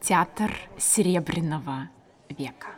Театр Серебряного века.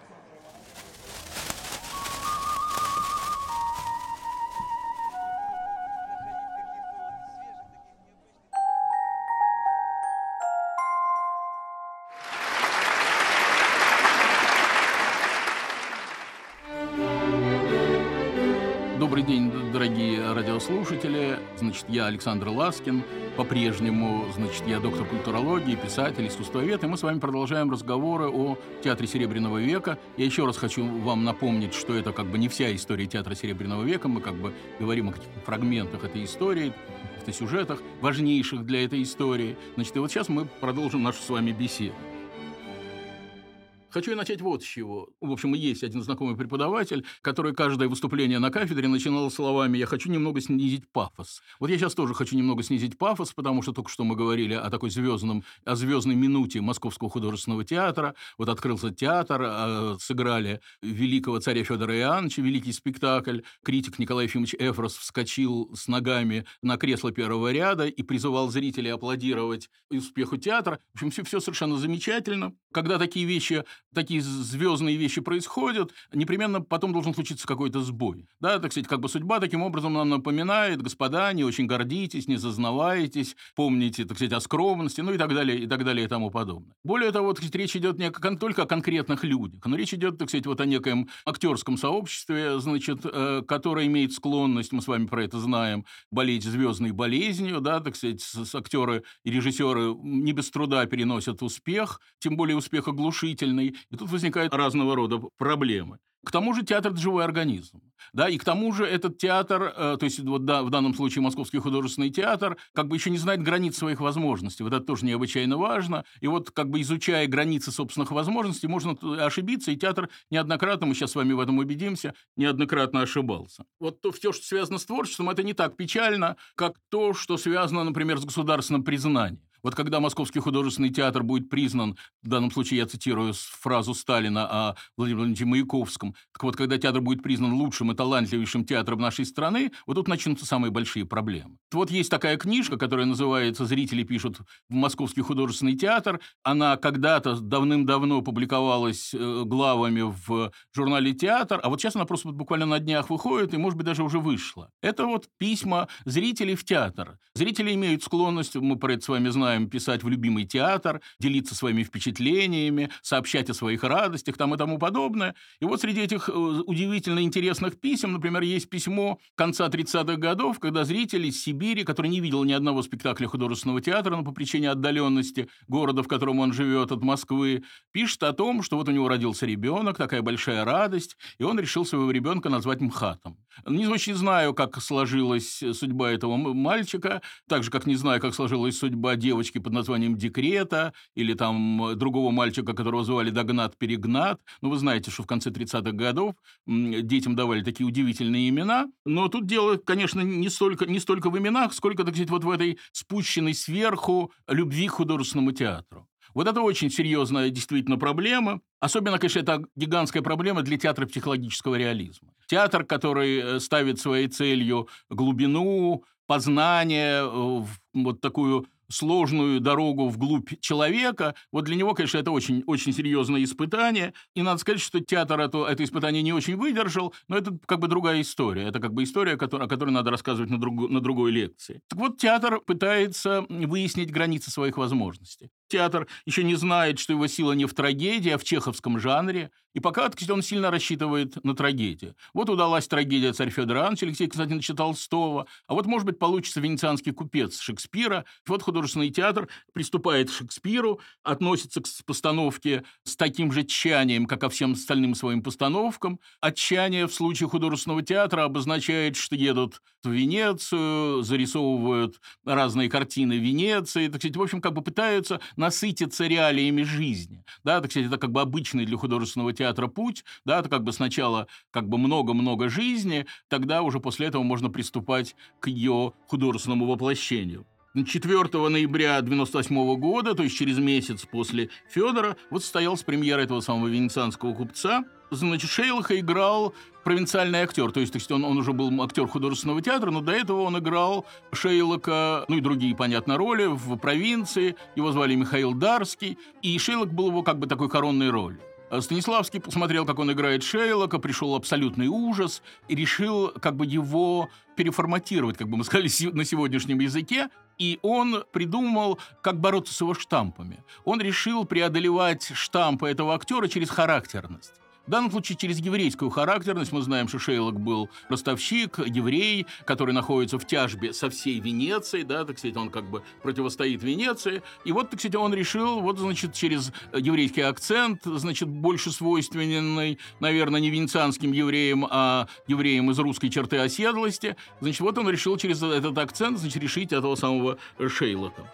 Я Александр Ласкин. По-прежнему, значит, я доктор культурологии, писатель, искусствовед, и мы с вами продолжаем разговоры о театре Серебряного века. Я еще раз хочу вам напомнить, что это как бы не вся история театра Серебряного века. Мы как бы говорим о каких-то фрагментах этой истории, каких-то сюжетах, важнейших для этой истории. Значит, и вот сейчас мы продолжим нашу с вами беседу. Хочу я начать вот с чего. В общем, есть один знакомый преподаватель, который каждое выступление на кафедре начинал словами «я хочу немного снизить пафос». Вот я сейчас тоже хочу немного снизить пафос, потому что только что мы говорили о такой звездном, о звездной минуте Московского художественного театра. Вот открылся театр, а, сыграли великого царя Федора Иоанновича, великий спектакль. Критик Николай Ефимович Эфрос вскочил с ногами на кресло первого ряда и призывал зрителей аплодировать успеху театра. В общем, все, все совершенно замечательно. Когда такие вещи такие звездные вещи происходят, непременно потом должен случиться какой-то сбой. Да, так сказать, как бы судьба таким образом нам напоминает, господа, не очень гордитесь, не зазнавайтесь, помните, так сказать, о скромности, ну и так далее, и так далее, и тому подобное. Более того, так сказать, речь идет не только о конкретных людях, но речь идет, так сказать, вот о некоем актерском сообществе, значит, э, которое имеет склонность, мы с вами про это знаем, болеть звездной болезнью, да, так сказать, с, актеры и режиссеры не без труда переносят успех, тем более успех оглушительный, и тут возникают разного рода проблемы. К тому же театр – это живой организм. Да, и к тому же этот театр, э, то есть вот, в данном случае Московский художественный театр, как бы еще не знает границ своих возможностей. Вот это тоже необычайно важно. И вот как бы изучая границы собственных возможностей, можно ошибиться, и театр неоднократно, мы сейчас с вами в этом убедимся, неоднократно ошибался. Вот то, все, что связано с творчеством, это не так печально, как то, что связано, например, с государственным признанием. Вот когда Московский художественный театр будет признан, в данном случае я цитирую фразу Сталина о Владимире Владимировиче Маяковском, так вот, когда театр будет признан лучшим и талантливейшим театром нашей страны, вот тут начнутся самые большие проблемы. Вот есть такая книжка, которая называется «Зрители пишут в Московский художественный театр». Она когда-то давным-давно публиковалась э, главами в журнале «Театр», а вот сейчас она просто буквально на днях выходит и, может быть, даже уже вышла. Это вот письма зрителей в театр. Зрители имеют склонность, мы про это с вами знаем, начинаем писать в любимый театр, делиться своими впечатлениями, сообщать о своих радостях там и тому подобное. И вот среди этих э, удивительно интересных писем, например, есть письмо конца 30-х годов, когда зритель из Сибири, который не видел ни одного спектакля художественного театра, но по причине отдаленности города, в котором он живет, от Москвы, пишет о том, что вот у него родился ребенок, такая большая радость, и он решил своего ребенка назвать МХАТом. Не очень знаю, как сложилась судьба этого мальчика, так же, как не знаю, как сложилась судьба девочки под названием Декрета, или там другого мальчика, которого звали Догнат-Перегнат. Ну, вы знаете, что в конце 30-х годов детям давали такие удивительные имена. Но тут дело, конечно, не столько, не столько в именах, сколько, так сказать, вот в этой спущенной сверху любви к художественному театру. Вот это очень серьезная действительно проблема. Особенно, конечно, это гигантская проблема для театра психологического реализма. Театр, который э, ставит своей целью глубину, познание, э, вот такую сложную дорогу вглубь человека, вот для него, конечно, это очень, очень серьезное испытание. И надо сказать, что театр это, это испытание не очень выдержал, но это как бы другая история. Это как бы история, о которой надо рассказывать на, друг, на другой лекции. Так вот, театр пытается выяснить границы своих возможностей. Театр еще не знает, что его сила не в трагедии, а в чеховском жанре. И пока он сильно рассчитывает на трагедию. Вот удалась трагедия «Царь Федор Иванович» Алексей Константиновича Толстого. А вот, может быть, получится «Венецианский купец» Шекспира. Вот художественный театр приступает к Шекспиру, относится к постановке с таким же тщанием, как ко всем остальным своим постановкам. Отчаяние в случае художественного театра обозначает, что едут Венецию, зарисовывают разные картины Венеции. Так сказать, в общем, как бы пытаются насытиться реалиями жизни. Да, так сказать, это как бы обычный для художественного театра путь. Да, это как бы сначала как бы много-много жизни, тогда уже после этого можно приступать к ее художественному воплощению. 4 ноября 98 года, то есть через месяц после Федора, вот состоялась премьера этого самого венецианского купца. Значит, Шейлоха играл провинциальный актер, то есть, то есть он, он уже был актер художественного театра, но до этого он играл Шейлока, ну и другие, понятно, роли в провинции, его звали Михаил Дарский, и Шейлок был его как бы такой коронной ролью. Станиславский посмотрел, как он играет Шейлока, пришел абсолютный ужас и решил как бы его переформатировать, как бы мы сказали на сегодняшнем языке, и он придумал, как бороться с его штампами. Он решил преодолевать штампы этого актера через характерность. В данном случае через еврейскую характерность мы знаем, что Шейлок был ростовщик, еврей, который находится в тяжбе со всей Венецией, да, так сказать, он как бы противостоит Венеции. И вот, так сказать, он решил, вот, значит, через еврейский акцент, значит, больше свойственный, наверное, не венецианским евреям, а евреям из русской черты оседлости, значит, вот он решил через этот акцент, значит, решить этого самого Шейлока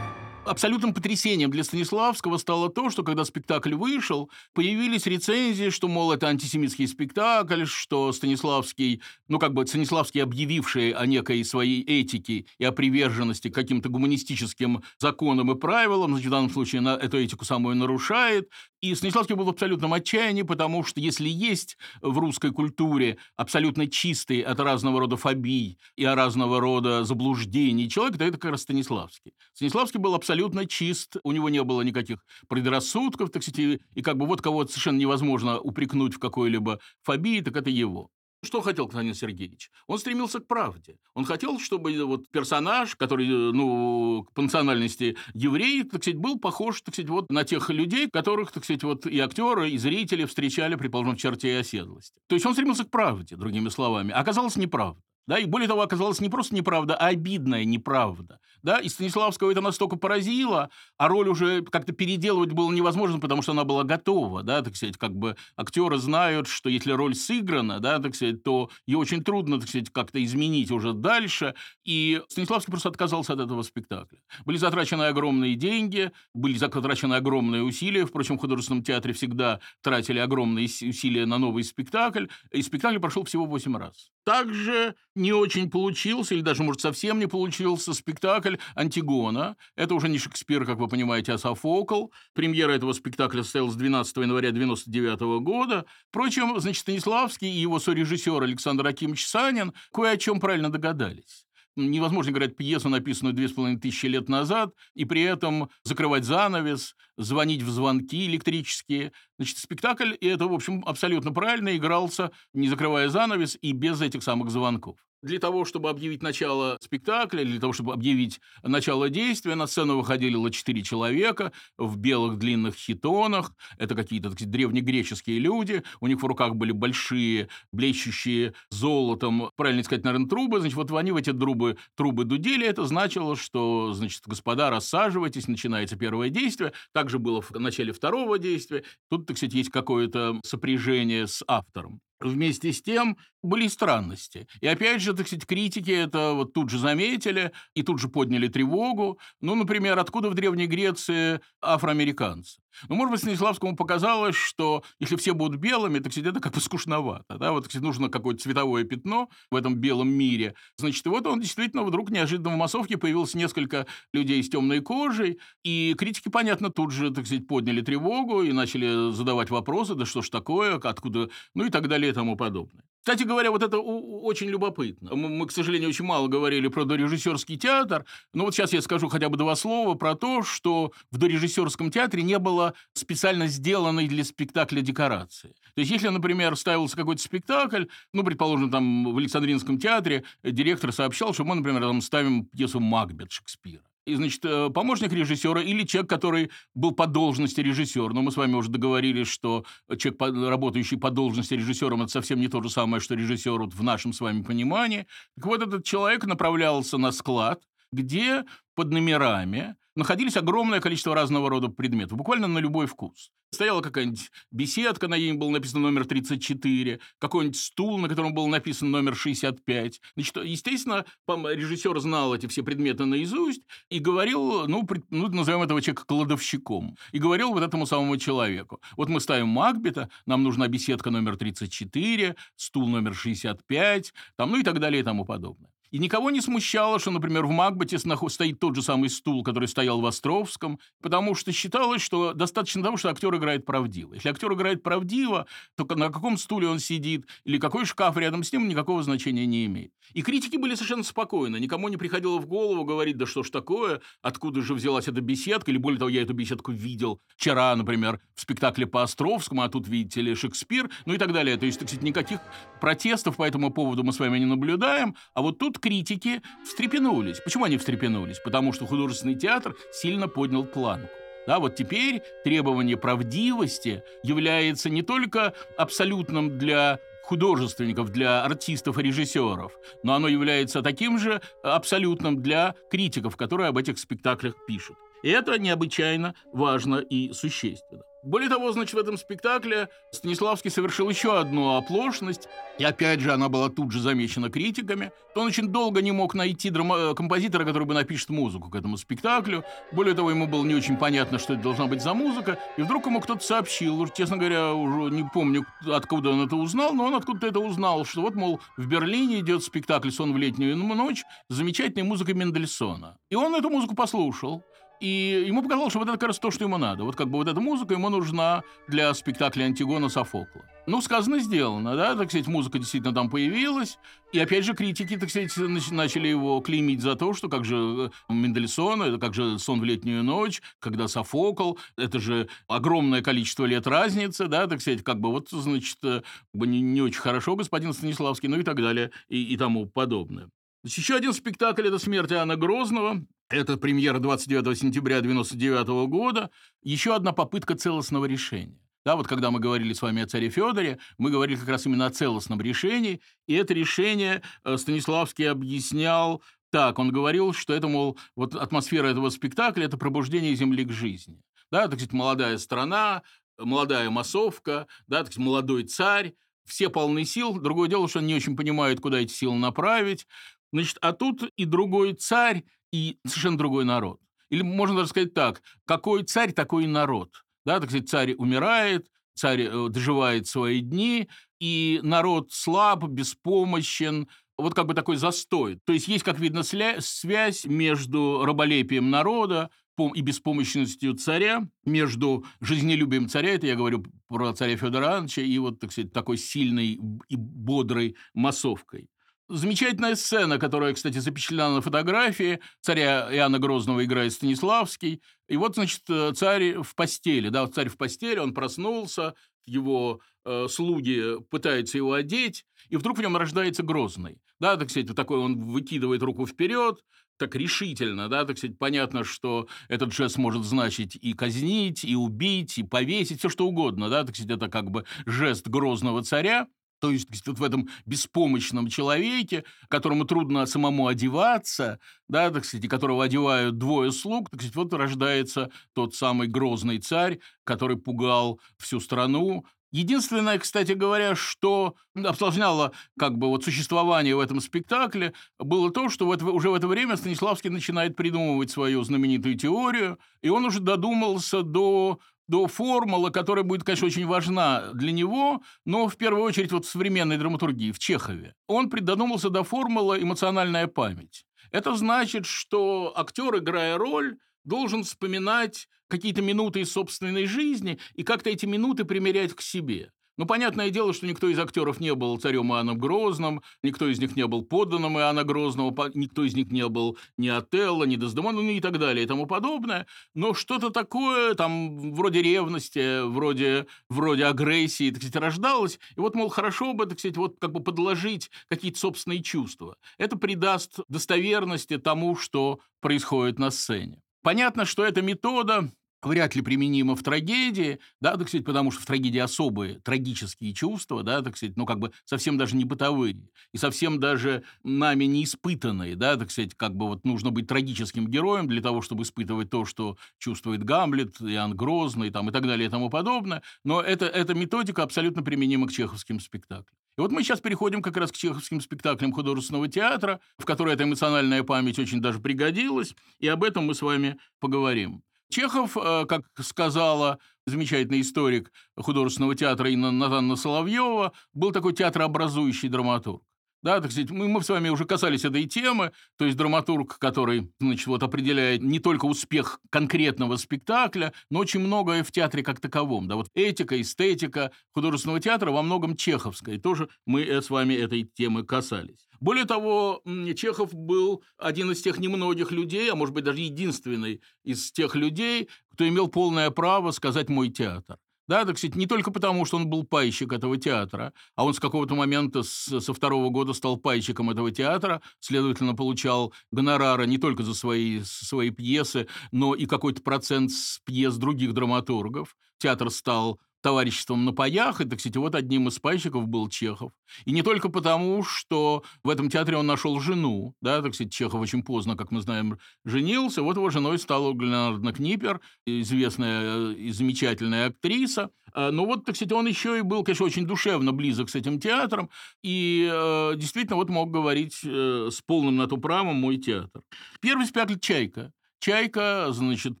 абсолютным потрясением для Станиславского стало то, что когда спектакль вышел, появились рецензии, что, мол, это антисемитский спектакль, что Станиславский, ну, как бы Станиславский, объявивший о некой своей этике и о приверженности каким-то гуманистическим законам и правилам, значит, в данном случае на эту этику самую нарушает. И Станиславский был в абсолютном отчаянии, потому что если есть в русской культуре абсолютно чистый от разного рода фобий и разного рода заблуждений человек, то это как раз Станиславский. Станиславский был абсолютно чист, у него не было никаких предрассудков, так сказать, и, как бы вот кого-то совершенно невозможно упрекнуть в какой-либо фобии, так это его. Что хотел Константин Сергеевич? Он стремился к правде. Он хотел, чтобы вот персонаж, который, ну, по национальности еврей, так сказать, был похож, так сказать, вот на тех людей, которых, так сказать, вот и актеры, и зрители встречали, предположим, в черте и оседлости. То есть он стремился к правде, другими словами. А оказалось неправда. Да, и более того, оказалось не просто неправда, а обидная неправда. Да, и Станиславского это настолько поразило, а роль уже как-то переделывать было невозможно, потому что она была готова, да, так сказать, как бы актеры знают, что если роль сыграна, да, так сказать, то ее очень трудно, так сказать, как-то изменить уже дальше, и Станиславский просто отказался от этого спектакля. Были затрачены огромные деньги, были затрачены огромные усилия, впрочем, в художественном театре всегда тратили огромные усилия на новый спектакль, и спектакль прошел всего 8 раз. Также не очень получился, или даже, может, совсем не получился спектакль «Антигона». Это уже не Шекспир, как вы понимаете, а Софокл. Премьера этого спектакля состоялась 12 января 1999 года. Впрочем, значит, Станиславский и его сорежиссер Александр Акимович Санин кое о чем правильно догадались невозможно играть пьесу, написанную две с половиной тысячи лет назад, и при этом закрывать занавес, звонить в звонки электрические. Значит, спектакль, и это, в общем, абсолютно правильно, игрался, не закрывая занавес и без этих самых звонков. Для того, чтобы объявить начало спектакля, для того, чтобы объявить начало действия, на сцену выходило четыре человека в белых длинных хитонах. Это какие-то сказать, древнегреческие люди. У них в руках были большие, блещущие золотом, правильно сказать, наверное, трубы. Значит, вот они в эти трубы, трубы дудели. Это значило, что, значит, господа, рассаживайтесь, начинается первое действие. Также было в начале второго действия. Тут, так сказать, есть какое-то сопряжение с автором. Вместе с тем были странности. И опять же, так сказать, критики это вот тут же заметили и тут же подняли тревогу. Ну, например, откуда в Древней Греции афроамериканцы? Ну, может быть, Станиславскому показалось, что если все будут белыми, так это как бы скучновато. Да? Вот, сказать, нужно какое-то цветовое пятно в этом белом мире. Значит, вот он действительно вдруг неожиданно в массовке появилось несколько людей с темной кожей, и критики, понятно, тут же, так сказать, подняли тревогу и начали задавать вопросы, да что ж такое, откуда, ну и так далее и тому подобное. Кстати говоря, вот это очень любопытно. Мы, к сожалению, очень мало говорили про дорежиссерский театр, но вот сейчас я скажу хотя бы два слова про то, что в дорежиссерском театре не было специально сделанной для спектакля декорации. То есть, если, например, ставился какой-то спектакль, ну, предположим, там в Александринском театре директор сообщал, что мы, например, там ставим пьесу «Макбет» Шекспира и, значит, э, помощник режиссера или человек, который был по должности режиссер. Но мы с вами уже договорились, что человек, работающий по должности режиссером, это совсем не то же самое, что режиссер вот в нашем с вами понимании. Так вот, этот человек направлялся на склад, где под номерами находились огромное количество разного рода предметов, буквально на любой вкус. Стояла какая-нибудь беседка, на ней был написан номер 34, какой-нибудь стул, на котором был написан номер 65. Значит, естественно, режиссер знал эти все предметы наизусть и говорил, ну, ну, назовем этого человека кладовщиком, и говорил вот этому самому человеку. Вот мы ставим Макбета, нам нужна беседка номер 34, стул номер 65, там, ну и так далее и тому подобное. И никого не смущало, что, например, в Макбете стоит тот же самый стул, который стоял в Островском, потому что считалось, что достаточно того, что актер играет правдиво. Если актер играет правдиво, то на каком стуле он сидит или какой шкаф рядом с ним никакого значения не имеет. И критики были совершенно спокойны. Никому не приходило в голову говорить, да что ж такое, откуда же взялась эта беседка, или более того, я эту беседку видел вчера, например, в спектакле по Островскому, а тут, видите ли, Шекспир, ну и так далее. То есть, так сказать, никаких протестов по этому поводу мы с вами не наблюдаем, а вот тут критики встрепенулись. Почему они встрепенулись? Потому что художественный театр сильно поднял планку. Да, вот теперь требование правдивости является не только абсолютным для художественников, для артистов и режиссеров, но оно является таким же абсолютным для критиков, которые об этих спектаклях пишут. И это необычайно важно и существенно. Более того, значит, в этом спектакле Станиславский совершил еще одну оплошность, и опять же она была тут же замечена критиками. Он очень долго не мог найти драма- композитора, который бы напишет музыку к этому спектаклю. Более того, ему было не очень понятно, что это должна быть за музыка, и вдруг ему кто-то сообщил, честно говоря, уже не помню, откуда он это узнал, но он откуда-то это узнал, что вот, мол, в Берлине идет спектакль «Сон в летнюю ночь» с замечательной музыкой Мендельсона. И он эту музыку послушал. И ему показалось, что вот это как раз то, что ему надо. Вот как бы вот эта музыка ему нужна для спектакля Антигона Софокла. Ну, сказано, сделано, да, так сказать, музыка действительно там появилась. И опять же критики, так сказать, начали его клеймить за то, что как же э, Мендельсон, это как же «Сон в летнюю ночь», когда Софокл, это же огромное количество лет разницы, да, так сказать, как бы вот, значит, э, не, не очень хорошо господин Станиславский, ну и так далее, и, и тому подобное. Еще один спектакль – это «Смерть Иоанна Грозного». Это премьера 29 сентября 1999 года. Еще одна попытка целостного решения. Да, вот когда мы говорили с вами о царе Федоре, мы говорили как раз именно о целостном решении, и это решение э, Станиславский объяснял так. Он говорил, что это, мол, вот атмосфера этого спектакля – это пробуждение земли к жизни. Да, так сказать, молодая страна, молодая массовка, да, так сказать, молодой царь, все полны сил. Другое дело, что они не очень понимают, куда эти силы направить. Значит, а тут и другой царь, и совершенно другой народ. Или можно даже сказать так, какой царь, такой и народ. Да, так сказать, царь умирает, царь э, доживает свои дни, и народ слаб, беспомощен, вот как бы такой застой. То есть есть, как видно, связь между раболепием народа и беспомощностью царя, между жизнелюбием царя, это я говорю про царя Федора Ивановича, и вот, так сказать, такой сильной и бодрой массовкой. Замечательная сцена, которая, кстати, запечатлена на фотографии. Царя Иоанна Грозного играет Станиславский. И вот, значит, э, царь в постели. Да, царь в постели, он проснулся, его э, слуги пытаются его одеть, и вдруг в нем рождается Грозный. Да, так сказать, такой он выкидывает руку вперед, так решительно, да, так сказать, понятно, что этот жест может значить и казнить, и убить, и повесить, все что угодно, да, так сказать, это как бы жест грозного царя, то есть вот в этом беспомощном человеке, которому трудно самому одеваться, да, так сказать, которого одевают двое слуг, так сказать, вот рождается тот самый грозный царь, который пугал всю страну, Единственное, кстати говоря, что осложняло как бы вот существование в этом спектакле, было то, что вот уже в это время Станиславский начинает придумывать свою знаменитую теорию, и он уже додумался до до формулы, которая будет, конечно, очень важна для него, но в первую очередь вот в современной драматургии, в Чехове. Он придумался до формулы «эмоциональная память». Это значит, что актер, играя роль, должен вспоминать какие-то минуты из собственной жизни и как-то эти минуты примерять к себе. Ну, понятное дело, что никто из актеров не был царем Иоанном Грозным, никто из них не был подданным Иоанна Грозного, никто из них не был ни Отелло, ни Дездемона, ну и так далее и тому подобное. Но что-то такое, там, вроде ревности, вроде, вроде агрессии, так сказать, рождалось. И вот, мол, хорошо бы, так сказать, вот как бы подложить какие-то собственные чувства. Это придаст достоверности тому, что происходит на сцене. Понятно, что эта метода вряд ли применимо в трагедии, да, так сказать, потому что в трагедии особые трагические чувства, да, так сказать, ну, как бы совсем даже не бытовые, и совсем даже нами не испытанные, да, так сказать, как бы вот нужно быть трагическим героем для того, чтобы испытывать то, что чувствует Гамлет, Иоанн Грозный, там, и так далее, и тому подобное, но это, эта методика абсолютно применима к чеховским спектаклям. И вот мы сейчас переходим как раз к чеховским спектаклям художественного театра, в которые эта эмоциональная память очень даже пригодилась, и об этом мы с вами поговорим. Чехов, э, как сказала замечательный историк художественного театра Инна Натанна Соловьева, был такой театрообразующий драматург. Да, так сказать, мы, мы с вами уже касались этой темы, то есть драматург, который, значит, вот определяет не только успех конкретного спектакля, но очень многое в театре как таковом. Да, вот этика, эстетика художественного театра во многом чеховская. И тоже мы э, с вами этой темы касались. Более того, Чехов был один из тех немногих людей, а может быть даже единственный из тех людей, кто имел полное право сказать «мой театр». Да, так сказать, не только потому, что он был пайщик этого театра, а он с какого-то момента, с, со второго года стал пайщиком этого театра, следовательно, получал гонорары не только за свои, свои пьесы, но и какой-то процент с пьес других драматургов. Театр стал товариществом на паях, и, так сказать, вот одним из пайщиков был Чехов. И не только потому, что в этом театре он нашел жену, да, так сказать, Чехов очень поздно, как мы знаем, женился, вот его женой стала Гленардна Книпер, известная и замечательная актриса, а, но вот, так сказать, он еще и был, конечно, очень душевно близок с этим театром, и э, действительно вот мог говорить э, с полным на то правом «мой театр». Первый спектакль «Чайка» «Чайка», значит,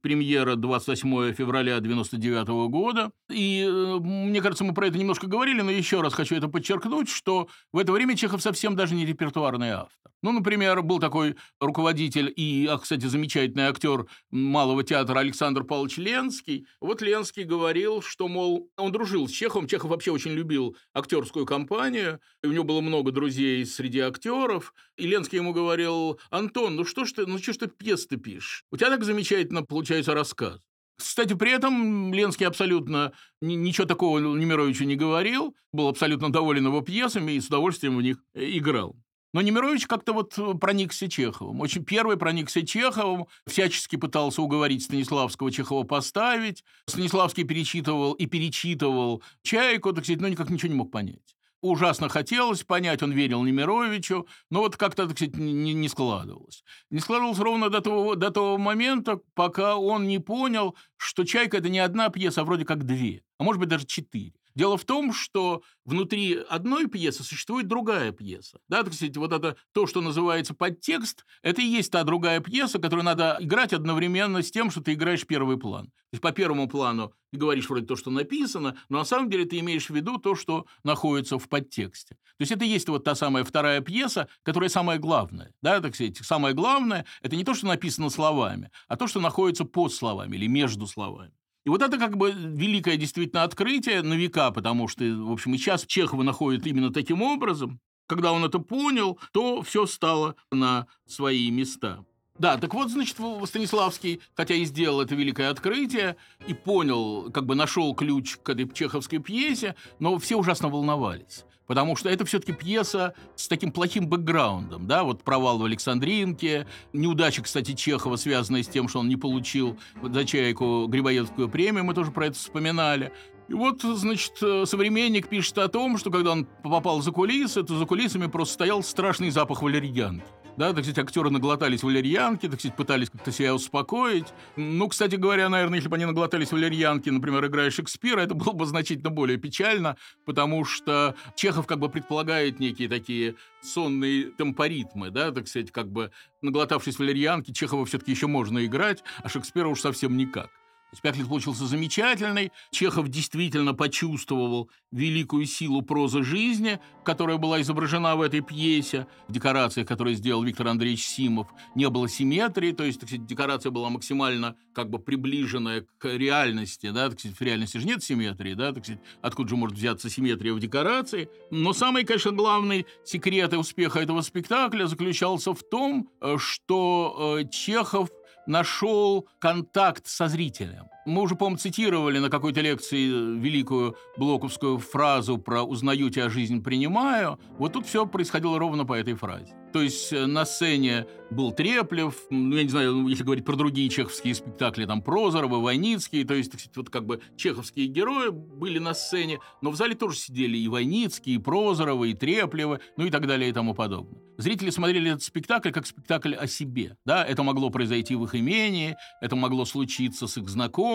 премьера 28 февраля 99 года. И э, мне кажется, мы про это немножко говорили, но еще раз хочу это подчеркнуть, что в это время Чехов совсем даже не репертуарный автор. Ну, например, был такой руководитель и, а, кстати, замечательный актер Малого театра Александр Павлович Ленский. Вот Ленский говорил, что, мол, он дружил с Чеховым. Чехов вообще очень любил актерскую компанию. И у него было много друзей среди актеров. И Ленский ему говорил, Антон, ну что ж ты, ну что ж ты пьес ты пишешь? У тебя так замечательно получается рассказ. Кстати, при этом Ленский абсолютно ничего такого Немировичу не говорил, был абсолютно доволен его пьесами и с удовольствием в них э, играл. Но Немирович как-то вот э, проникся Чеховым. Очень первый проникся Чеховым, всячески пытался уговорить Станиславского Чехова поставить. Станиславский перечитывал и перечитывал «Чайку», так сказать, но никак ничего не мог понять ужасно хотелось понять, он верил Немировичу, но вот как-то, так сказать, не, не складывалось. Не складывалось ровно до того, до того момента, пока он не понял, что «Чайка» — это не одна пьеса, а вроде как две, а может быть даже четыре. Дело в том, что внутри одной пьесы существует другая пьеса. Да, так сказать, вот это то, что называется подтекст, это и есть та другая пьеса, которую надо играть одновременно с тем, что ты играешь первый план. То есть по первому плану ты говоришь вроде то, что написано, но на самом деле ты имеешь в виду то, что находится в подтексте. То есть это и есть вот та самая вторая пьеса, которая самая главная. Да, так сказать, самое главное – это не то, что написано словами, а то, что находится под словами или между словами. И вот это как бы великое действительно открытие на века, потому что, в общем, и сейчас Чехова находит именно таким образом. Когда он это понял, то все стало на свои места. Да, так вот, значит, Станиславский, хотя и сделал это великое открытие, и понял, как бы нашел ключ к этой чеховской пьесе, но все ужасно волновались потому что это все-таки пьеса с таким плохим бэкграундом, да, вот провал в Александринке, неудача, кстати, Чехова, связанная с тем, что он не получил за «Чайку» Грибоедовскую премию, мы тоже про это вспоминали. И вот, значит, современник пишет о том, что когда он попал за кулисы, то за кулисами просто стоял страшный запах валерьянки. Да, так сказать, актеры наглотались валерьянки, так сказать, пытались как-то себя успокоить. Ну, кстати говоря, наверное, если бы они наглотались валерьянки, например, играя Шекспира, это было бы значительно более печально, потому что Чехов как бы предполагает некие такие сонные темпоритмы, да, так сказать, как бы наглотавшись валерьянки, Чехова все-таки еще можно играть, а Шекспира уж совсем никак. Спектакль получился замечательный. Чехов действительно почувствовал великую силу прозы жизни, которая была изображена в этой пьесе. В декорациях, которые сделал Виктор Андреевич Симов, не было симметрии, то есть, так сказать, декорация была максимально как бы приближенная к реальности, да, так сказать, в реальности же нет симметрии, да, так сказать, откуда же может взяться симметрия в декорации. Но самый, конечно, главный секрет успеха этого спектакля заключался в том, э, что э, Чехов нашел контакт со зрителем. Мы уже, по-моему, цитировали на какой-то лекции великую блоковскую фразу про «узнаю тебя, жизнь принимаю». Вот тут все происходило ровно по этой фразе. То есть э, на сцене был Треплев, ну, я не знаю, ну, если говорить про другие чеховские спектакли, там Прозоровы, Войницкий, то есть, вот как бы чеховские герои были на сцене, но в зале тоже сидели и Войницкий, и Прозоровы, и Треплевы, ну и так далее и тому подобное. Зрители смотрели этот спектакль как спектакль о себе, да, это могло произойти в их имении, это могло случиться с их знакомыми,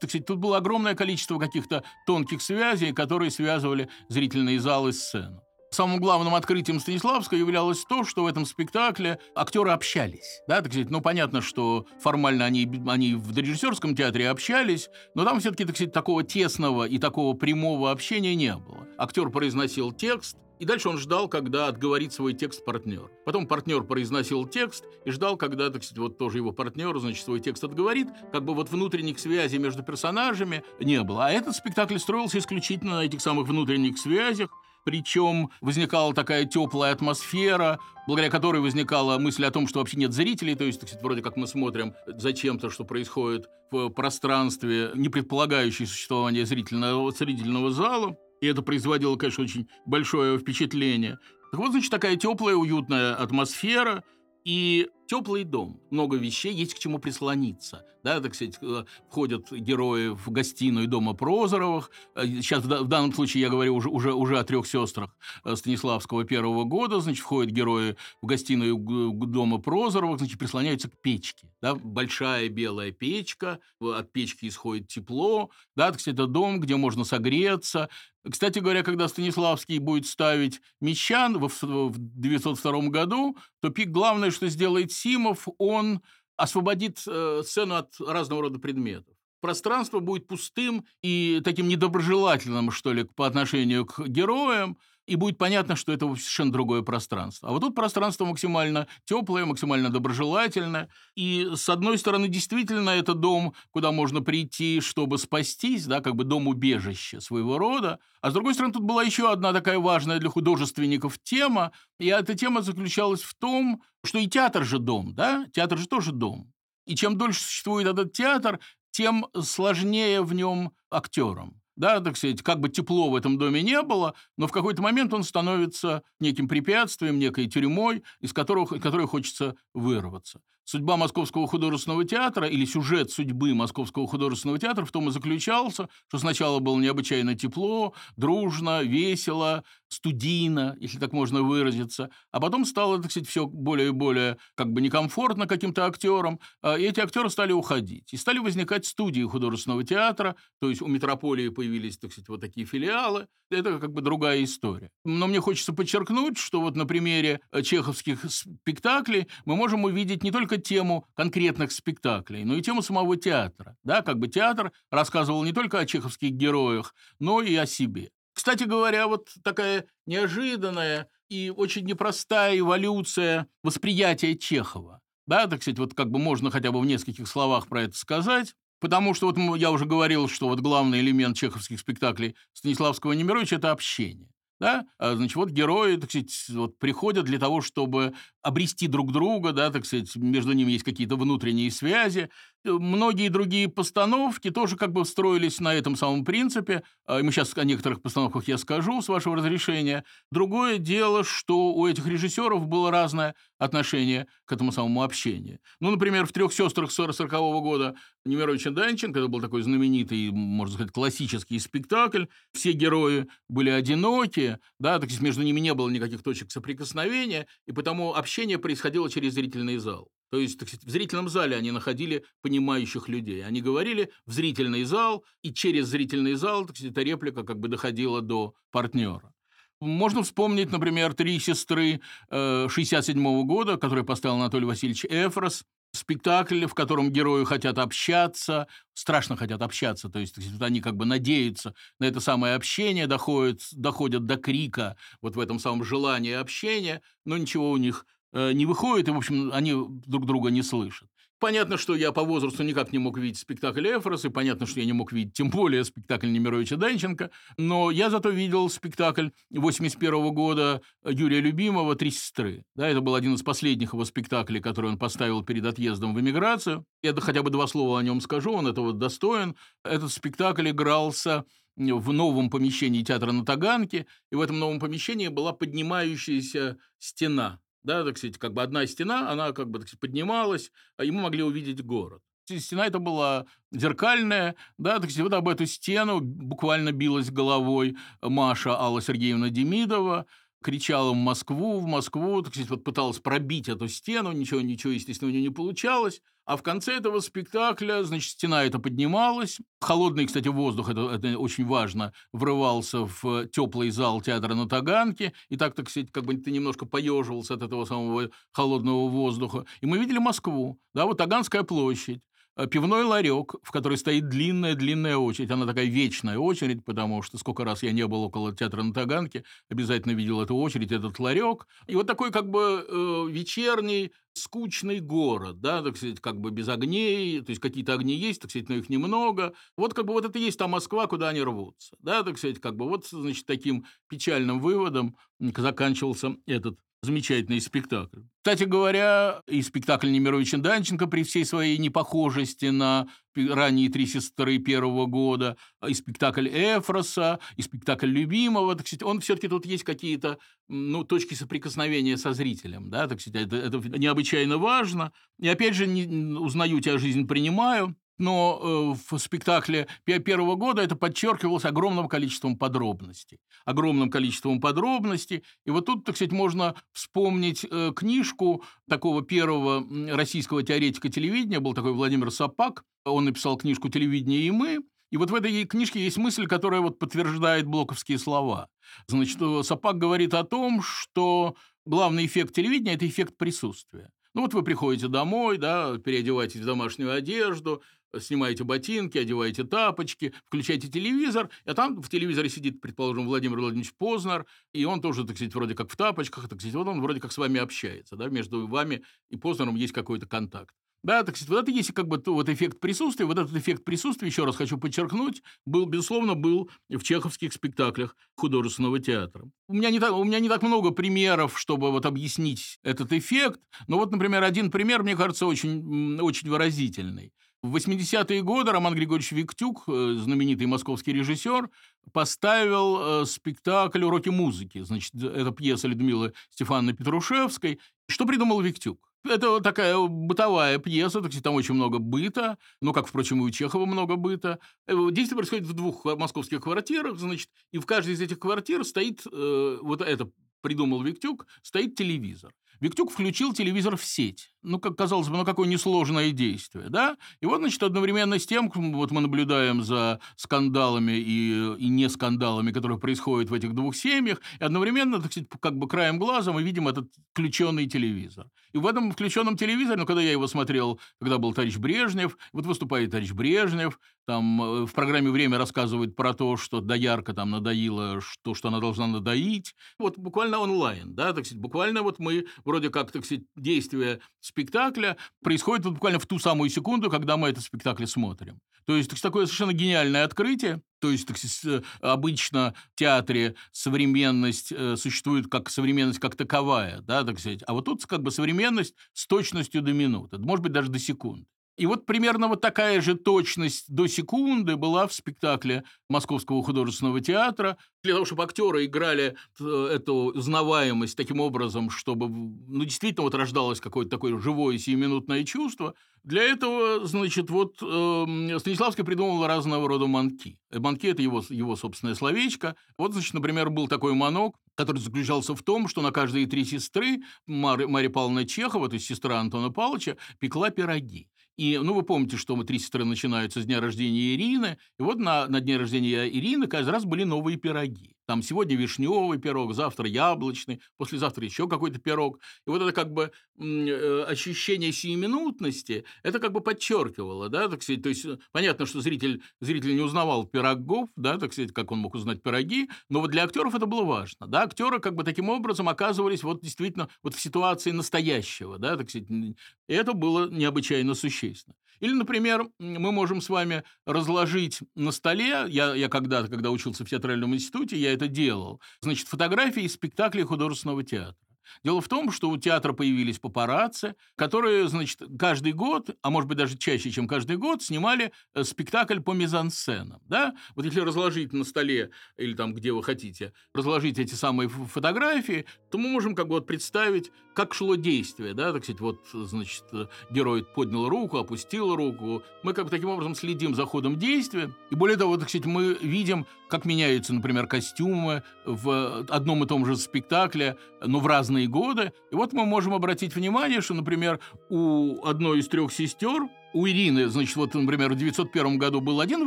так сказать, тут было огромное количество каких-то тонких связей, которые связывали зрительные залы и сцену. Самым главным открытием Станиславского являлось то, что в этом спектакле актеры общались. Да, так сказать, ну, понятно, что формально они, они в режиссерском театре общались, но там все-таки, так сказать, такого тесного и такого прямого общения не было. Актер произносил текст, И дальше он ждал, когда отговорит свой текст партнер. Потом партнер произносил текст и ждал, когда, так сказать, вот тоже его партнер, значит, свой текст отговорит. Как бы вот внутренних связей между персонажами не было. А этот спектакль строился исключительно на этих самых внутренних связях. Причем возникала такая теплая атмосфера, благодаря которой возникала мысль о том, что вообще нет зрителей, то есть, так сказать, вроде как мы смотрим зачем-то, что происходит в пространстве, не предполагающее существование зрительного, зрительного зала. И это производило, конечно, очень большое впечатление. Так вот, значит, такая теплая, уютная атмосфера – и теплый дом, много вещей, есть к чему прислониться. Да, так сказать, э, входят герои в гостиную дома Прозоровых. Э, сейчас в данном случае я говорю уже, уже, уже о трех сестрах э, Станиславского первого года. Значит, входят герои в гостиную дома Прозоровых, значит, прислоняются к печке. Да, большая белая печка, от печки исходит тепло. Да, так сказать, это дом, где можно согреться, кстати говоря, когда Станиславский будет ставить Мещан в 902 году, то пик главное, что сделает Симов, он освободит э, сцену от разного рода предметов. Пространство будет пустым и таким недоброжелательным, что ли, по отношению к героям, и будет понятно, что это совершенно другое пространство. А вот тут пространство максимально теплое, максимально доброжелательное. И, с одной стороны, действительно, это дом, куда можно прийти, чтобы спастись, да, как бы дом-убежище своего рода. А с другой стороны, тут была еще одна такая важная для художественников тема, и эта тема заключалась в том, что и театр же дом, да, театр же тоже дом. И чем дольше существует этот театр, тем сложнее в нем актерам. Да, так сказать, как бы тепло в этом доме не было, но в какой-то момент он становится неким препятствием, некой тюрьмой, из которого, которой хочется вырваться. Судьба Московского художественного театра или сюжет судьбы Московского художественного театра в том и заключался, что сначала было необычайно тепло, дружно, весело, студийно, если так можно выразиться, а потом стало, так сказать, все более и более как бы некомфортно каким-то актерам, а, и эти актеры стали уходить. И стали возникать студии художественного театра, то есть у метрополии появились, так сказать, вот такие филиалы. Это как бы другая история. Но мне хочется подчеркнуть, что вот на примере э, чеховских спектаклей мы можем увидеть не только тему конкретных спектаклей, но и тему самого театра. Да, как бы театр рассказывал не только о чеховских героях, но и о себе. Кстати говоря, вот такая неожиданная и очень непростая эволюция восприятия Чехова. Да, так сказать, вот как бы можно хотя бы в нескольких словах про это сказать. Потому что вот я уже говорил, что вот главный элемент чеховских спектаклей Станиславского Немировича – это общение. Да? А, значит, вот герои, так сказать, вот приходят для того, чтобы обрести друг друга, да, так сказать, между ними есть какие-то внутренние связи. Многие другие постановки тоже как бы строились на этом самом принципе. А, мы сейчас о некоторых постановках я скажу, с вашего разрешения. Другое дело, что у этих режиссеров было разное отношение к этому самому общению. Ну, например, в «Трех сестрах» 40 -го года Немировича Данченко, это был такой знаменитый, можно сказать, классический спектакль. Все герои были одиноки, да, так между ними не было никаких точек соприкосновения, и потому общение происходило через зрительный зал. То есть, так сказать, в зрительном зале они находили понимающих людей. Они говорили в зрительный зал, и через зрительный зал, так сказать, эта реплика как бы доходила до партнера. Можно вспомнить, например, «Три сестры» 1967 э, года, который поставил Анатолий Васильевич Эфрос, спектакль, в котором герои хотят общаться, страшно хотят общаться, то есть они как бы надеются на это самое общение, доходят, доходят до крика вот в этом самом желании общения, но ничего у них не выходит, и, в общем, они друг друга не слышат. Понятно, что я по возрасту никак не мог видеть спектакль Эфрос, и понятно, что я не мог видеть тем более спектакль Немировича Данченко, но я зато видел спектакль 81 года Юрия Любимого «Три сестры». Да, это был один из последних его спектаклей, который он поставил перед отъездом в эмиграцию. Я хотя бы два слова о нем скажу, он этого достоин. Этот спектакль игрался в новом помещении театра на Таганке, и в этом новом помещении была поднимающаяся стена да, так сказать, как бы одна стена, она как бы так сказать, поднималась, а ему могли увидеть город. Стена это была зеркальная, да, так сказать, вот об эту стену буквально билась головой Маша Алла Сергеевна Демидова, кричала в Москву, в Москву, так сказать, вот пыталась пробить эту стену, ничего, ничего, естественно, у нее не получалось. А в конце этого спектакля, значит, стена эта поднималась. Холодный, кстати, воздух, это, это очень важно, врывался в теплый зал театра на Таганке. И так, так сказать, как бы ты немножко поеживался от этого самого холодного воздуха. И мы видели Москву, да, вот Таганская площадь. Э, пивной ларек, в который стоит длинная-длинная очередь. Она такая вечная очередь, потому что сколько раз я не был около театра на Таганке, обязательно видел эту очередь, этот ларек. И вот такой как бы э, вечерний скучный город, да, так сказать, как бы без огней, то есть какие-то огни есть, так сказать, но их немного. Вот как бы вот это и есть та Москва, куда они рвутся, да, так сказать, как бы вот, значит, таким печальным выводом заканчивался этот замечательный спектакль. Кстати говоря, и спектакль Немировича Данченко при всей своей непохожести на ранние «Три сестры» первого года, и спектакль Эфроса, и спектакль Любимого, так сказать, он все-таки тут есть какие-то ну, точки соприкосновения со зрителем, да, так сказать, это, это необычайно важно. И опять же, не, узнаю тебя, жизнь принимаю, но э, в спектакле первого года это подчеркивалось огромным количеством подробностей. Огромным количеством подробностей. И вот тут, так сказать, можно вспомнить э, книжку такого первого российского теоретика телевидения, был такой Владимир Сапак, он написал книжку «Телевидение и мы», и вот в этой книжке есть мысль, которая вот подтверждает блоковские слова. Значит, э, Сапак говорит о том, что главный эффект телевидения – это эффект присутствия. Ну вот вы приходите домой, да, переодеваетесь в домашнюю одежду, снимаете ботинки, одеваете тапочки, включаете телевизор, а там в телевизоре сидит, предположим, Владимир Владимирович Познер, и он тоже, так сказать, вроде как в тапочках, так сказать, вот он вроде как с вами общается, да, между вами и Познером есть какой-то контакт. Да, так сказать, вот это есть как бы вот эффект присутствия. Вот этот эффект присутствия, еще раз хочу подчеркнуть, был, безусловно, был в чеховских спектаклях художественного театра. У меня не так, у меня не так много примеров, чтобы вот объяснить этот эффект, но вот, например, один пример, мне кажется, очень, очень выразительный. В 80-е годы Роман Григорьевич Виктюк, э, знаменитый московский режиссер, поставил э, спектакль «Уроки музыки». Значит, это пьеса Людмилы Стефановны Петрушевской. Что придумал Виктюк? Это такая бытовая пьеса, так там очень много быта, ну, как, впрочем, и у Чехова много быта. Э, действие происходит в двух московских квартирах, значит, и в каждой из этих квартир стоит, э, вот это придумал Виктюк, стоит телевизор. Виктюк включил телевизор в сеть. Ну, как казалось бы, ну какое несложное действие, да? И вот, значит, одновременно с тем, вот мы наблюдаем за скандалами и, и не скандалами, которые происходят в этих двух семьях, и одновременно, так сказать, как бы краем глаза мы видим этот включенный телевизор. И в этом включенном телевизоре, ну, когда я его смотрел, когда был товарищ Брежнев, вот выступает товарищ Брежнев, там э, в программе «Время» рассказывает про то, что доярка там надоила то, что она должна надоить. Вот буквально онлайн, да, так сказать, буквально вот мы вроде как, так сказать, действие спектакля происходит вот буквально в ту самую секунду, когда мы этот спектакль смотрим. То есть такое совершенно гениальное открытие. То есть так сказать, обычно в театре современность э, существует как современность как таковая, да, так сказать. А вот тут как бы современность с точностью до минуты, может быть, даже до секунды. И вот примерно вот такая же точность до секунды была в спектакле Московского художественного театра. Для того, чтобы актеры играли э, эту узнаваемость таким образом, чтобы ну, действительно вот рождалось какое-то такое живое сиюминутное чувство, для этого, значит, вот э, Станиславский придумал разного рода манки. Манки – это его, его собственное словечко. Вот, значит, например, был такой манок, который заключался в том, что на каждые три сестры Мария, Мария Павловна Чехова, то есть сестра Антона Павловича, пекла пироги. И, ну, вы помните, что мы три сестры начинаются с дня рождения Ирины, и вот на, на дне рождения Ирины каждый раз были новые пироги. Там сегодня вишневый пирог, завтра яблочный, послезавтра еще какой-то пирог. И вот это как бы э, ощущение сиюминутности, это как бы подчеркивало, да, так сказать. То есть э, понятно, что зритель, зритель не узнавал пирогов, да, так сказать, как он мог узнать пироги, но вот для актеров это было важно, да. Актеры как бы таким образом оказывались вот действительно вот в ситуации настоящего, да, так сказать. И это было необычайно существенно. Или, например, мы можем с вами разложить на столе, я, я когда-то, когда учился в театральном институте, я это делал, значит, фотографии из спектаклей художественного театра. Дело в том, что у театра появились папарацци, которые, значит, каждый год, а может быть даже чаще, чем каждый год, снимали э, спектакль по мизансценам. Да? Вот если разложить на столе или там, где вы хотите, разложить эти самые фотографии, то мы можем как бы вот представить, как шло действие. Да? Так сказать, вот, значит, герой поднял руку, опустил руку. Мы как бы таким образом следим за ходом действия. И более того, так сказать, мы видим, как меняются, например, костюмы в одном и том же спектакле, но в разные разные годы. И вот мы можем обратить внимание, что, например, у одной из трех сестер, у Ирины, значит, вот, например, в 901 году был один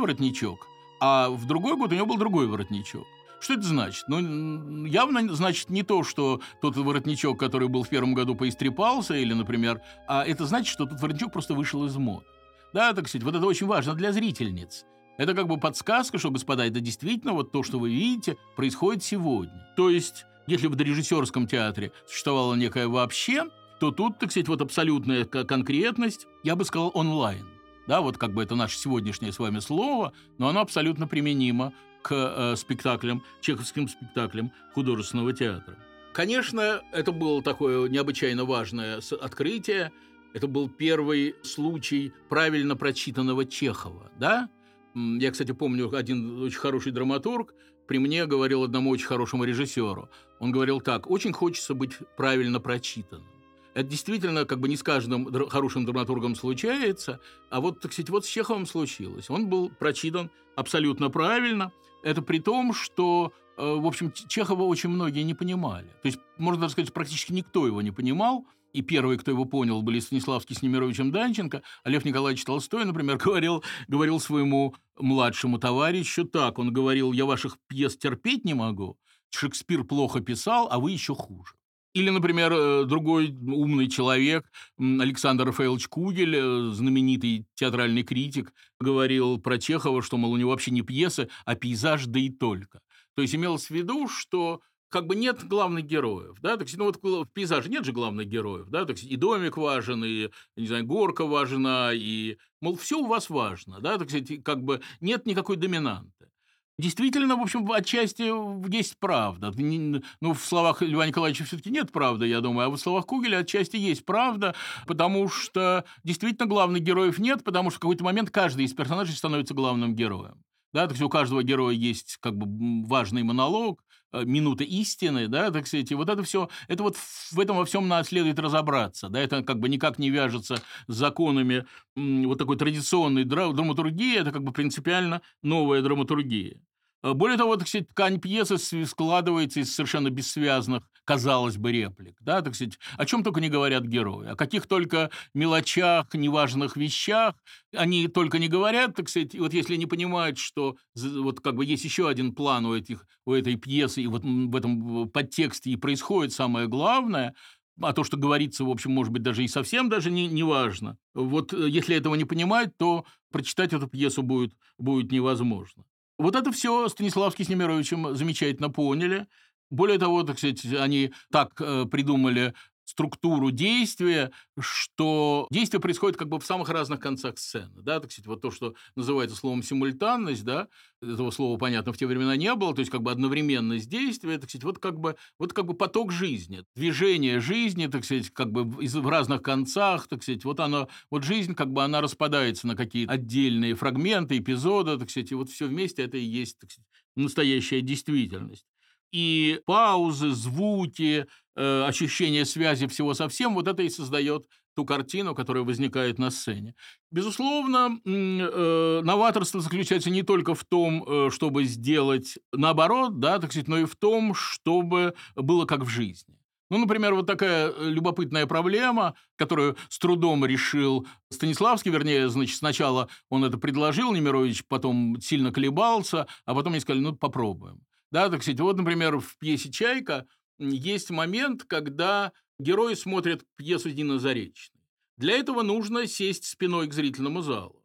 воротничок, а в другой год у нее был другой воротничок. Что это значит? Ну, явно значит не то, что тот воротничок, который был в первом году, поистрепался, или, например, а это значит, что тот воротничок просто вышел из мод. Да, так сказать, вот это очень важно для зрительниц. Это как бы подсказка, что, господа, это действительно вот то, что вы видите, происходит сегодня. То есть, если в дорежиссерском театре существовало некое вообще, то тут, так сказать, вот абсолютная конкретность, я бы сказал, онлайн. Да, вот как бы это наше сегодняшнее с вами слово, но оно абсолютно применимо к э, спектаклям, чеховским спектаклям художественного театра. Конечно, это было такое необычайно важное открытие. Это был первый случай правильно прочитанного Чехова, да? Я, кстати, помню, один очень хороший драматург при мне говорил одному очень хорошему режиссеру. Он говорил так, очень хочется быть правильно прочитанным. Это действительно как бы не с каждым хорошим драматургом случается, а вот, так сказать, вот с Чеховым случилось. Он был прочитан абсолютно правильно. Это при том, что, э, в общем, Чехова очень многие не понимали. То есть, можно даже сказать, практически никто его не понимал. И первый, кто его понял, были Станиславский с Немировичем Данченко. А Лев Николаевич Толстой, например, говорил, говорил своему младшему товарищу так. Он говорил, я ваших пьес терпеть не могу, Шекспир плохо писал, а вы еще хуже. Или, например, э, другой умный человек, Александр Рафаэлович Кугель, э, знаменитый театральный критик, говорил про Чехова, что, мол, у него вообще не пьеса, а пейзаж, да и только. То есть имелось в виду, что как бы нет главных героев, да, так ну вот в пейзаже нет же главных героев, да, так и домик важен, и, не знаю, горка важна, и, мол, все у вас важно, да, так сказать, как бы нет никакой доминанты. Действительно, в общем, отчасти есть правда. Ну, в словах Льва Николаевича все-таки нет правды, я думаю, а в словах Кугеля отчасти есть правда, потому что действительно главных героев нет, потому что в какой-то момент каждый из персонажей становится главным героем. Да, так сказать, у каждого героя есть как бы важный монолог, минута истины, да, так сказать, и вот это все, это вот в этом во всем надо следует разобраться, да, это как бы никак не вяжется с законами вот такой традиционной драматургии, это как бы принципиально новая драматургия. Э, более того, так сказать, ткань пьесы складывается из совершенно бессвязных, казалось бы, реплик. Да, так сказать, о чем только не говорят герои, о каких только мелочах, неважных вещах они только не говорят, так сказать, вот если они понимают, что вот как бы есть еще один план у, этих, у этой пьесы, и вот в этом подтексте и происходит самое главное, а то, что говорится, в общем, может быть, даже и совсем даже не, не важно. Вот э, если этого не понимать, то прочитать эту пьесу будет, будет невозможно. Вот это все Станиславский с Немировичем замечательно поняли. Более того, так сказать, они так э, придумали структуру действия, что действие происходит как бы в самых разных концах сцены. Да? Так сказать, вот то, что называется словом симультанность, да? этого слова, понятно, в те времена не было, то есть как бы одновременность действия, так сказать, вот как бы, вот как бы поток жизни, движение жизни, так сказать, как бы в разных концах, так сказать, вот оно, вот жизнь как бы она распадается на какие-то отдельные фрагменты, эпизоды, так сказать, и вот все вместе это и есть, так сказать, настоящая действительность и паузы, звуки, э, ощущение связи всего со всем, вот это и создает ту картину, которая возникает на сцене. Безусловно, э, новаторство заключается не только в том, э, чтобы сделать наоборот, да, так сказать, но и в том, чтобы было как в жизни. Ну, например, вот такая э, любопытная проблема, которую с трудом решил Станиславский, вернее, значит, сначала он это предложил, Немирович потом сильно колебался, а потом они сказали, ну, попробуем. Да, так сказать, вот, например, в пьесе «Чайка» есть момент, когда герои смотрят пьесу Дина Заречной. Для этого нужно сесть спиной к зрительному залу.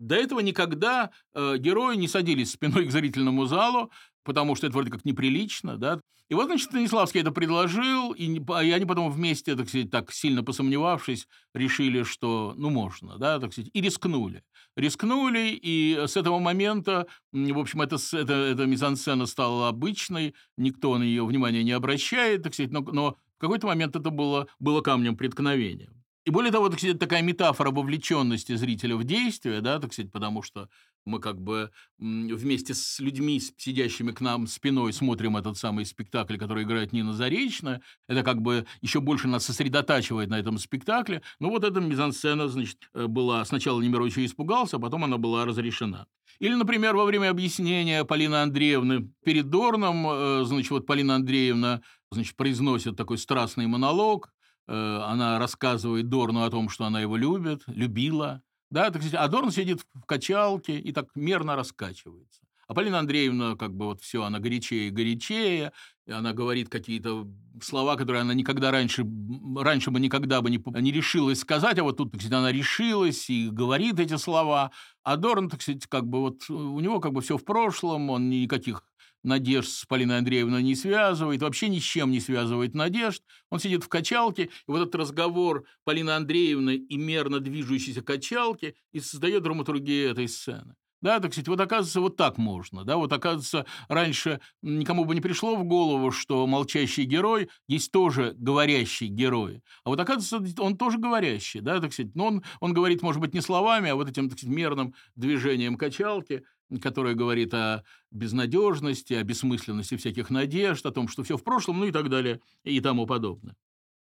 До этого никогда э, герои не садились спиной к зрительному залу, потому что это вроде как неприлично, да. И вот, значит, Станиславский это предложил, и, и они потом вместе, так сказать, так сильно посомневавшись, решили, что, ну, можно, да, так сказать, и рискнули. Рискнули, и с этого момента, в общем, эта, эта, эта мизансцена стала обычной, никто на ее внимание не обращает, так сказать, но, но в какой-то момент это было, было камнем преткновения. И более того, так сказать, такая метафора вовлеченности зрителя в действие, да, так сказать, потому что мы как бы вместе с людьми, сидящими к нам спиной, смотрим этот самый спектакль, который играет Нина Заречная. Это как бы еще больше нас сосредотачивает на этом спектакле. Ну вот эта мизансцена, значит, э, была... Сначала Немирович испугался, а потом она была разрешена. Или, например, во время объяснения Полины Андреевны перед Дорном, э, значит, вот Полина Андреевна, значит, произносит такой страстный монолог, она рассказывает Дорну о том, что она его любит, любила. Да, так сказать, а Дорн сидит в качалке и так мерно раскачивается. А Полина Андреевна, как бы вот все, она горячее и горячее, и она говорит какие-то слова, которые она никогда раньше, раньше бы никогда бы не, не решилась сказать, а вот тут, так сказать, она решилась и говорит эти слова. А Дорн, так сказать, как бы вот у него как бы все в прошлом, он никаких надежд с Полиной Андреевной не связывает, вообще ни с чем не связывает надежд. Он сидит в качалке, и вот этот разговор Полины Андреевны и мерно движущейся качалки и создает драматургию этой сцены. Да, так сказать, вот оказывается, вот так можно. Да, вот оказывается, раньше никому бы не пришло в голову, что молчащий герой есть тоже говорящий герой. А вот оказывается, он тоже говорящий, да, так сказать. Но он, он говорит, может быть, не словами, а вот этим, так сказать, мерным движением качалки, которая говорит о безнадежности, о бессмысленности всяких надежд, о том, что все в прошлом, ну и так далее, и тому подобное.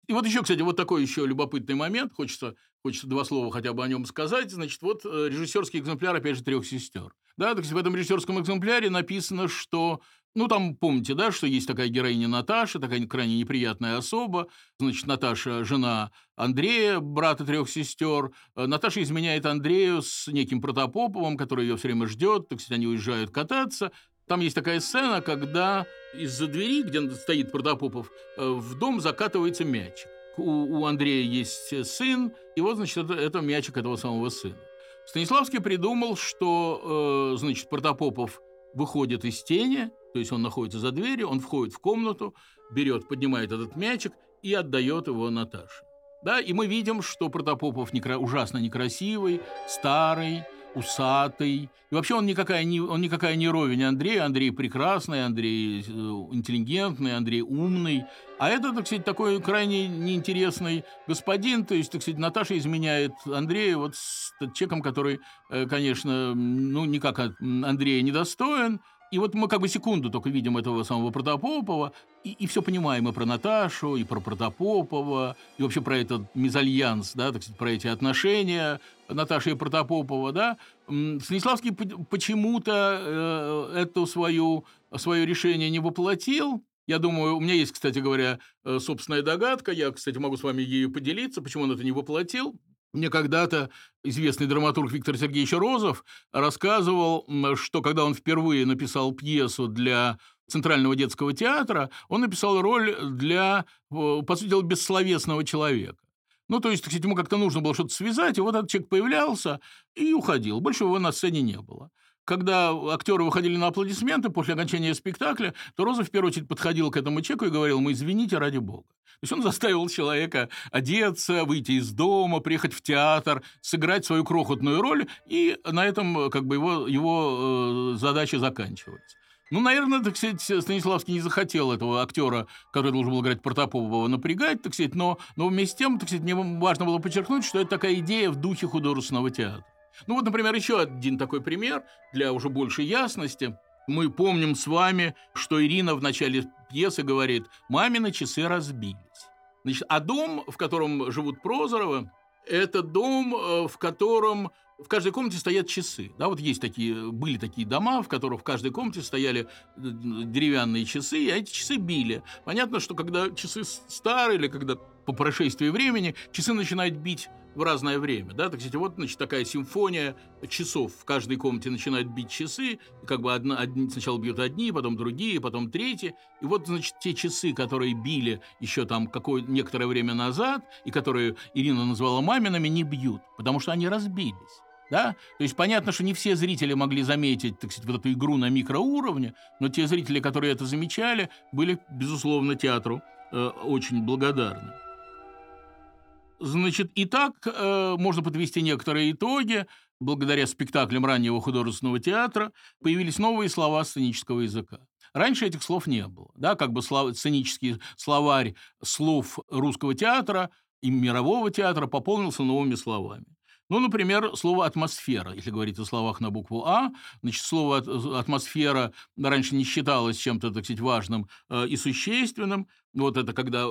И вот еще, кстати, вот такой еще любопытный момент, хочется, хочется два слова хотя бы о нем сказать. Значит, вот э, режиссерский экземпляр, опять же, трех сестер. Да, так в этом режиссерском экземпляре написано, что ну, там, помните, да, что есть такая героиня Наташа, такая крайне неприятная особа. Значит, Наташа – жена Андрея, брата трех сестер. Э, Наташа изменяет Андрею с неким Протопоповым, который ее все время ждет. Так сказать, они уезжают кататься. Там есть такая сцена, когда из-за двери, где стоит Протопопов, э, в дом закатывается мячик. У, у Андрея есть сын, и вот, значит, это, это мячик этого самого сына. Станиславский придумал, что, э, значит, Протопопов выходит из тени, то есть он находится за дверью, он входит в комнату, берет, поднимает этот мячик и отдает его Наташе. Да, и мы видим, что Протопопов некра... ужасно некрасивый, старый, усатый. И вообще он никакая не, он никакая не ровень Андрей. Андрей прекрасный, Андрей э, интеллигентный, Андрей умный. А это, так сказать, такой крайне неинтересный господин. То есть, так сказать, Наташа изменяет Андрея вот с человеком, который, э, конечно, ну, никак Андрея недостоин. И вот мы как бы секунду только видим этого самого Протопопова, и, и все понимаем и про Наташу, и про Протопопова, и вообще про этот мезальянс, да, так сказать, про эти отношения Наташи и Протопопова, да. Станиславский почему-то э, это свою, свое решение не воплотил, я думаю, у меня есть, кстати говоря, э, собственная догадка. Я, кстати, могу с вами ею поделиться, почему он это не воплотил. Мне когда-то известный драматург Виктор Сергеевич Розов рассказывал, что когда он впервые написал пьесу для Центрального детского театра, он написал роль для, по сути дела, бессловесного человека. Ну, то есть, кстати, ему как-то нужно было что-то связать, и вот этот человек появлялся и уходил. Больше его на сцене не было когда актеры выходили на аплодисменты после окончания спектакля, то Розов в первую очередь подходил к этому человеку и говорил, мы извините ради бога. То есть он заставил человека одеться, выйти из дома, приехать в театр, сыграть свою крохотную роль, и на этом как бы его, его э, задача заканчивается. Ну, наверное, так сказать, Станиславский не захотел этого актера, который должен был играть Протопопова, напрягать, так сказать, но, но вместе с тем, так сказать, мне важно было подчеркнуть, что это такая идея в духе художественного театра. Ну вот, например, еще один такой пример для уже большей ясности. Мы помним с вами, что Ирина в начале пьесы говорит «мамины часы разбились». Значит, а дом, в котором живут Прозоровы, это дом, э, в котором в каждой комнате стоят часы. Да, вот есть такие, были такие дома, в которых в каждой комнате стояли э, деревянные часы, и эти часы били. Понятно, что когда часы старые или когда по прошествии времени часы начинают бить в разное время, да, так сказать, вот, значит, такая симфония часов. В каждой комнате начинают бить часы, как бы одна, одни, сначала бьют одни, потом другие, потом третьи. И вот, значит, те часы, которые били еще там какое некоторое время назад, и которые Ирина назвала мамиными, не бьют, потому что они разбились. Да? То есть понятно, что не все зрители могли заметить, так сказать, вот эту игру на микроуровне, но те зрители, которые это замечали, были, безусловно, театру э, очень благодарны. Значит, и так э, можно подвести некоторые итоги. Благодаря спектаклям раннего художественного театра появились новые слова сценического языка. Раньше этих слов не было. Да, как бы слов, сценический словарь слов русского театра и мирового театра пополнился новыми словами. Ну, например, слово «атмосфера», если говорить о словах на букву «А». Значит, слово «атмосфера» раньше не считалось чем-то, так сказать, важным э, и существенным. Вот это когда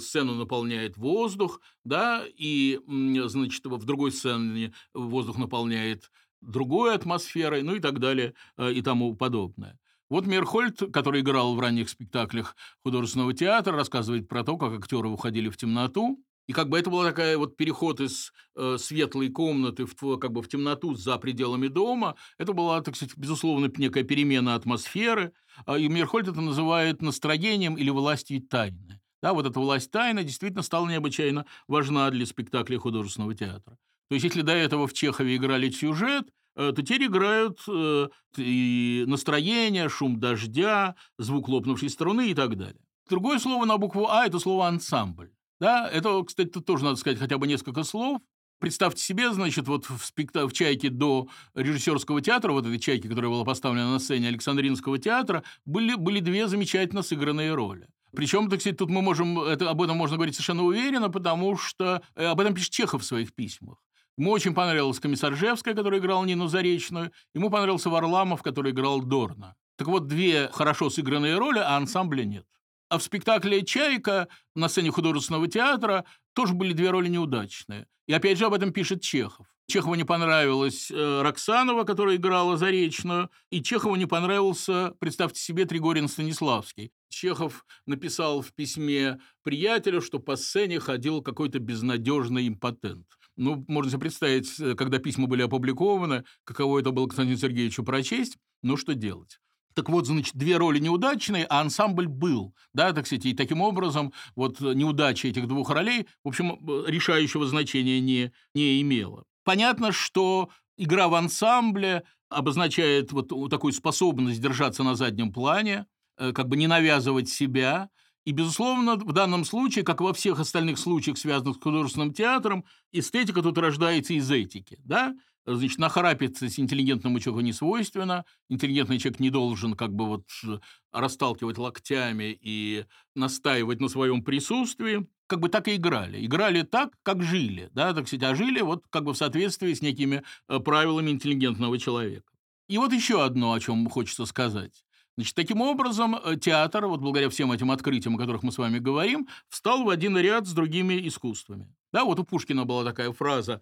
сцену наполняет воздух, да, и, значит, в другой сцене воздух наполняет другой атмосферой, ну и так далее, э, и тому подобное. Вот Мерхольд, который играл в ранних спектаклях художественного театра, рассказывает про то, как актеры уходили в темноту, И как бы это была такая вот переход из э, светлой комнаты в, как бы в темноту за пределами дома. Это была, так сказать, безусловно, некая перемена атмосферы. А, и Мирхольд это называет настроением или властью тайны. Да, вот эта власть тайны действительно стала необычайно важна для спектакля художественного театра. То есть, если до этого в Чехове играли сюжет, э, то теперь играют э, и настроение, шум дождя, звук лопнувшей струны и так далее. Другое слово на букву «А» – это слово «ансамбль». Да, это, кстати, тоже надо сказать хотя бы несколько слов. Представьте себе, значит, вот в, спекта... в «Чайке» до режиссерского театра, вот этой «Чайки», которая была поставлена на сцене Александринского театра, были, были две замечательно сыгранные роли. Причем, так сказать, тут мы можем, это, об этом можно говорить совершенно уверенно, потому что э, об этом пишет Чехов в своих письмах. Ему очень понравилась Комиссаржевская, которая играла Нину Заречную, ему понравился Варламов, который играл Дорна. Так вот, две хорошо сыгранные роли, а ансамбля нет. А в спектакле «Чайка» на сцене художественного театра тоже были две роли неудачные. И опять же об этом пишет Чехов. Чехову не понравилась э, Роксанова, которая играла Заречную, и Чехову не понравился, представьте себе, Тригорин Станиславский. Чехов написал в письме приятелю, что по сцене ходил какой-то безнадежный импотент. Ну, можно себе представить, э, когда письма были опубликованы, каково это было Константину Сергеевичу прочесть, ну что делать. Так вот, значит, две роли неудачные, а ансамбль был, да, так сказать, и таким образом вот неудача этих двух ролей, в общем, решающего значения не, не имела. Понятно, что игра в ансамбле обозначает вот такую способность держаться на заднем плане, э, как бы не навязывать себя, и, безусловно, в данном случае, как во всех остальных случаях, связанных с художественным театром, эстетика тут рождается из этики. Да? Значит, нахрапиться с интеллигентному человеку не свойственно. Интеллигентный человек не должен как бы вот э, расталкивать локтями и настаивать на своем присутствии. Как бы так и играли. Играли так, как жили. Да, так сказать, а жили вот как бы в соответствии с некими э, правилами интеллигентного человека. И вот еще одно, о чем хочется сказать. Значит, таким образом, э, театр, вот благодаря всем этим открытиям, о которых мы с вами говорим, встал в один ряд с другими искусствами. Да, вот у Пушкина была такая фраза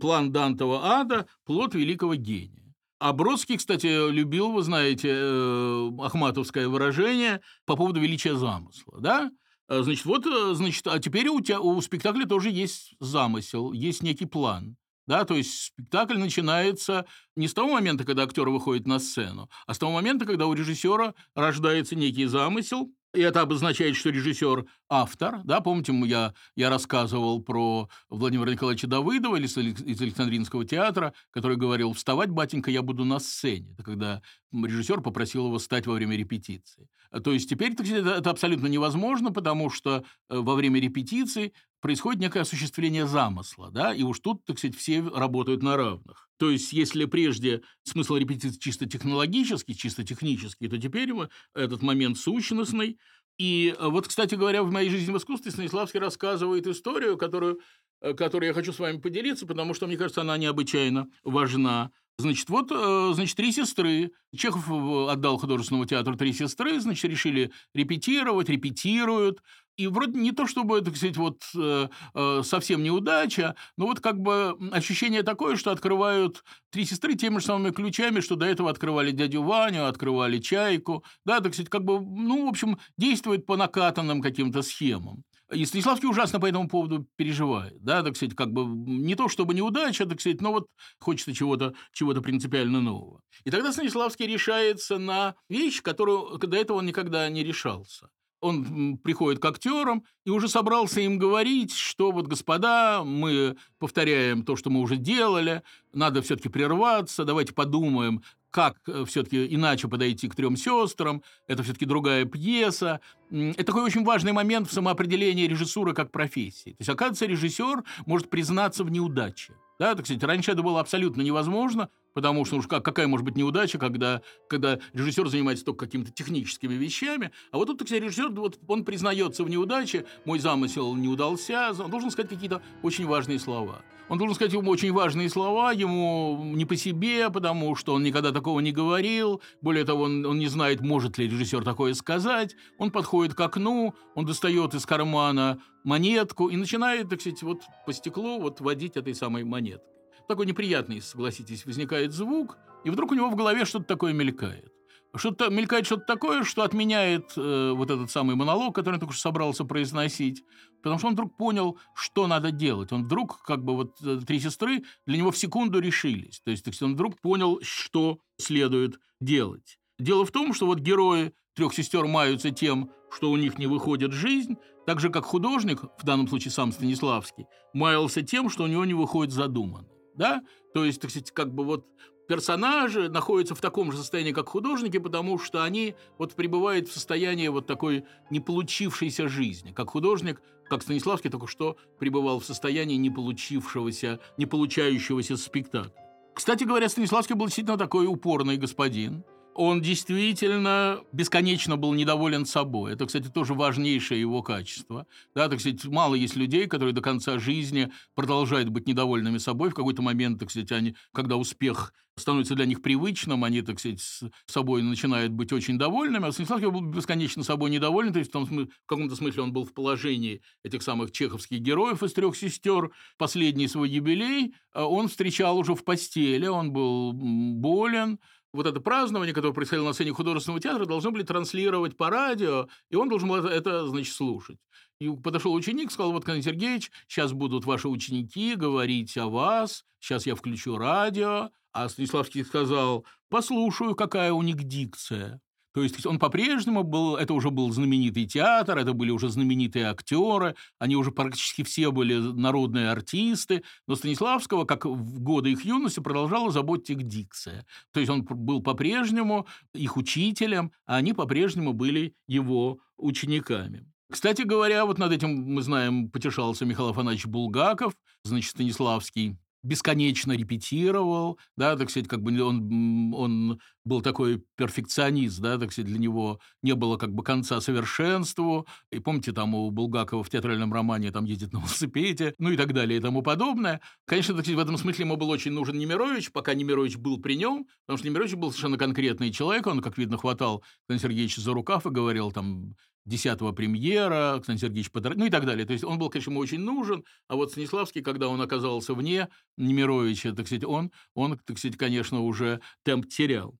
«План Дантова ада – плод великого гения». А Бродский, кстати, любил, вы знаете, э, ахматовское выражение по поводу величия замысла, да? Э, значит, вот, значит, а теперь у, тебя, у спектакля тоже есть замысел, есть некий план. Да, то есть спектакль начинается не с того момента, когда актер выходит на сцену, а с того момента, когда у режиссера рождается некий замысел, и это обозначает, что режиссер – автор. Да? Помните, я, я рассказывал про Владимира Николаевича Давыдова из, из Александринского театра, который говорил «Вставать, батенька, я буду на сцене». Это когда режиссер попросил его встать во время репетиции. То есть теперь сказать, это абсолютно невозможно, потому что э, во время репетиции происходит некое осуществление замысла, да, и уж тут, так сказать, все работают на равных. То есть, если прежде смысл репетиции чисто технологический, чисто технический, то теперь этот момент сущностный. И э, вот, кстати говоря, в моей жизни в искусстве Станиславский рассказывает историю, которую, э, которую я хочу с вами поделиться, потому что, мне кажется, она необычайно важна. Значит, вот, э, значит, три сестры. Чехов отдал художественному театру три сестры, значит, решили репетировать, репетируют. И вроде не то, чтобы, так сказать, вот э, э, совсем неудача, но вот как бы ощущение такое, что открывают три сестры теми же самыми ключами, что до этого открывали дядю Ваню, открывали Чайку. Да, так сказать, как бы, ну, в общем, действует по накатанным каким-то схемам. И Станиславский ужасно по этому поводу переживает. Да, так сказать, как бы не то чтобы неудача, так сказать, но вот хочется чего-то чего принципиально нового. И тогда Станиславский решается на вещь, которую до этого он никогда не решался он приходит к актерам и уже собрался им говорить, что вот, господа, мы повторяем то, что мы уже делали, надо все-таки прерваться, давайте подумаем, как э, все-таки иначе подойти к трем сестрам, это все-таки другая пьеса. Это такой очень важный момент в самоопределении режиссуры как профессии. То есть, оказывается, режиссер может признаться в неудаче. Да, так сказать, раньше это было абсолютно невозможно, потому что уж как, какая может быть неудача, когда, когда режиссер занимается только какими-то техническими вещами, а вот тут, кстати, режиссер, вот он признается в неудаче, мой замысел не удался, он должен сказать какие-то очень важные слова. Он должен сказать ему очень важные слова, ему не по себе, потому что он никогда такого не говорил. Более того, он, он не знает, может ли режиссер такое сказать. Он подходит к окну, он достает из кармана монетку и начинает, так сказать, вот по стеклу вот водить этой самой монеткой такой неприятный, согласитесь, возникает звук, и вдруг у него в голове что-то такое мелькает. что-то мелькает что-то такое, что отменяет э, вот этот самый монолог, который он только что собрался произносить, потому что он вдруг понял, что надо делать. Он вдруг, как бы вот э, три сестры для него в секунду решились. То есть, то есть он вдруг понял, что следует делать. Дело в том, что вот герои трех сестер маются тем, что у них не выходит жизнь, так же, как художник, в данном случае сам Станиславский, маялся тем, что у него не выходит задуманный. Да? То есть, так сказать, как бы вот персонажи находятся в таком же состоянии, как художники, потому что они вот пребывают в состоянии вот такой не получившейся жизни. Как художник, как Станиславский только что пребывал в состоянии не получившегося, не получающегося спектакля. Кстати говоря, Станиславский был действительно такой упорный господин – он действительно бесконечно был недоволен собой. Это, кстати, тоже важнейшее его качество. Да, так сказать, мало есть людей, которые до конца жизни продолжают быть недовольными собой. В какой-то момент, так сказать, они, когда успех становится для них привычным, они, так сказать, с собой начинают быть очень довольными. А Станиславский был бесконечно собой недоволен, то есть в, том, в каком-то смысле он был в положении этих самых чеховских героев из трех сестер. Последний свой юбилей а он встречал уже в постели, он был болен, вот это празднование, которое происходило на сцене художественного театра, должны были транслировать по радио, и он должен был это, это значит, слушать. И подошел ученик, сказал, вот, Константин Сергеевич, сейчас будут ваши ученики говорить о вас, сейчас я включу радио. А Станиславский сказал, послушаю, какая у них дикция. То есть он по-прежнему был, это уже был знаменитый театр, это были уже знаменитые актеры, они уже практически все были народные артисты, но Станиславского, как в годы их юности, продолжала заботить их дикция. То есть он был по-прежнему их учителем, а они по-прежнему были его учениками. Кстати говоря, вот над этим, мы знаем, потешался Михаил Афанасьевич Булгаков, значит, Станиславский бесконечно репетировал, да, так сказать, как бы он, он был такой перфекционист, да, так сказать, для него не было как бы конца совершенству. И помните, там у Булгакова в театральном романе там едет на велосипеде, ну и так далее и тому подобное. Конечно, так сказать, в этом смысле ему был очень нужен Немирович, пока Немирович был при нем, потому что Немирович был совершенно конкретный человек, он, как видно, хватал Константина Сергеевича за рукав и говорил там, 10-го премьера, Константин Сергеевич Подор... ну и так далее. То есть он был, конечно, ему очень нужен, а вот Станиславский, когда он оказался вне Немировича, так сказать, он, он, так сказать, конечно, уже темп терял.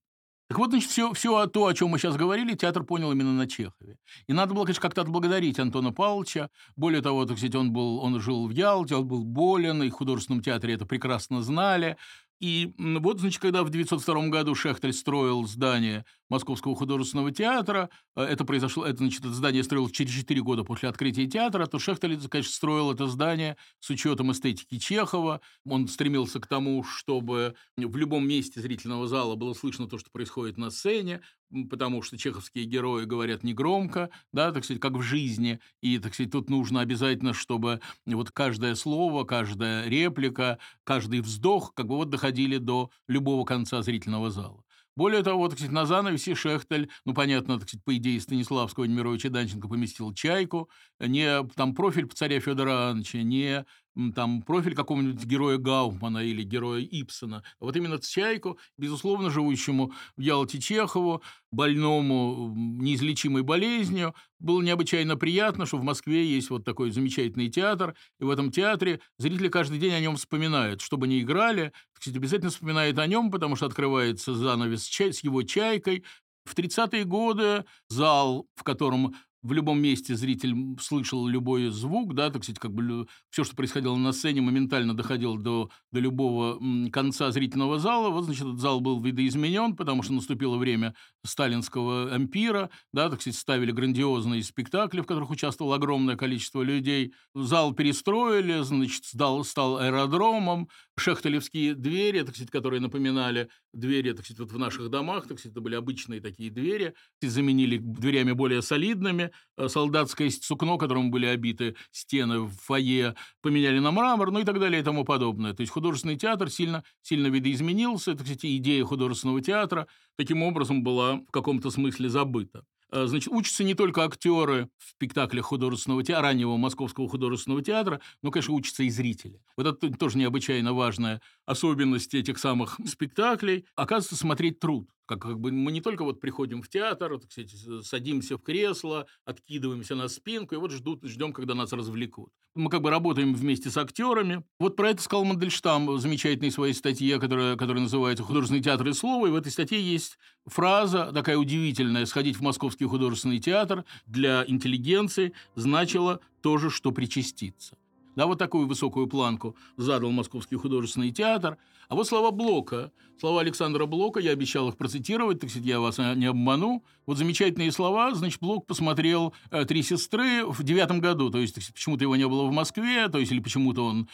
Так вот, значит, все, все то, о чем мы сейчас говорили, театр понял именно на Чехове. И надо было, конечно, как-то отблагодарить Антона Павловича. Более того, так сказать, он, был, он жил в Ялте, он был болен, и в художественном театре это прекрасно знали. И вот, значит, когда в 1902 году Шехтель строил здание Московского художественного театра, э, это произошло, это, значит, это здание строилось через 4 года после открытия театра, то Шехтель, конечно, строил это здание с учетом эстетики Чехова. Он стремился к тому, чтобы в любом месте зрительного зала было слышно то, что происходит на сцене, потому что чеховские герои говорят негромко, да, так сказать, как в жизни, и, так сказать, тут нужно обязательно, чтобы вот каждое слово, каждая реплика, каждый вздох как бы вот доходили до любого конца зрительного зала. Более того, так сказать, на занавесе Шехтель, ну, понятно, так сказать, по идее Станиславского Немировича Данченко поместил чайку, не там профиль царя Федора Ивановича, не там профиль какого-нибудь героя Гауфмана или героя Ипсона. Вот именно Чайку, безусловно, живущему в Ялте Чехову, больному неизлечимой болезнью, было необычайно приятно, что в Москве есть вот такой замечательный театр, и в этом театре зрители каждый день о нем вспоминают. Что бы играли, кстати, обязательно вспоминают о нем, потому что открывается занавес с его чайкой, в 30-е годы зал, в котором в любом месте зритель слышал любой звук, да, так сказать, как бы все, что происходило на сцене, моментально доходило до, до любого конца зрительного зала. Вот, значит, этот зал был видоизменен, потому что наступило время сталинского ампира, да, так сказать, ставили грандиозные спектакли, в которых участвовало огромное количество людей. Зал перестроили, значит, стал, стал аэродромом, шехтелевские двери, так сказать, которые напоминали двери, так сказать, вот в наших домах, так сказать, это были обычные такие двери, заменили дверями более солидными, Э, солдатское сукно, которым были обиты стены в фойе, поменяли на мрамор, ну и так далее и тому подобное. То есть художественный театр сильно, сильно видоизменился. Это, кстати, идея художественного театра таким образом была в каком-то смысле забыта. Э, значит, учатся не только актеры в спектаклях художественного театра, раннего Московского художественного театра, но, конечно, учатся и зрители. Вот это тоже необычайно важная особенность этих самых спектаклей, оказывается, смотреть труд. Как, как бы мы не только вот приходим в театр, так сказать, садимся в кресло, откидываемся на спинку и вот ждут, ждем, когда нас развлекут. Мы как бы работаем вместе с актерами. Вот про это сказал Мандельштам в замечательной своей статье, которая, которая называется «Художественный театр и слово». И в этой статье есть фраза такая удивительная «Сходить в Московский художественный театр для интеллигенции значило то же, что причаститься». Да, вот такую высокую планку задал Московский художественный театр. А вот слова Блока, слова Александра Блока, я обещал их процитировать, так сказать, я вас не обману. Вот замечательные слова, значит, Блок посмотрел э, «Три сестры» в девятом году, то есть почему-то его не было в Москве, то есть или почему-то он,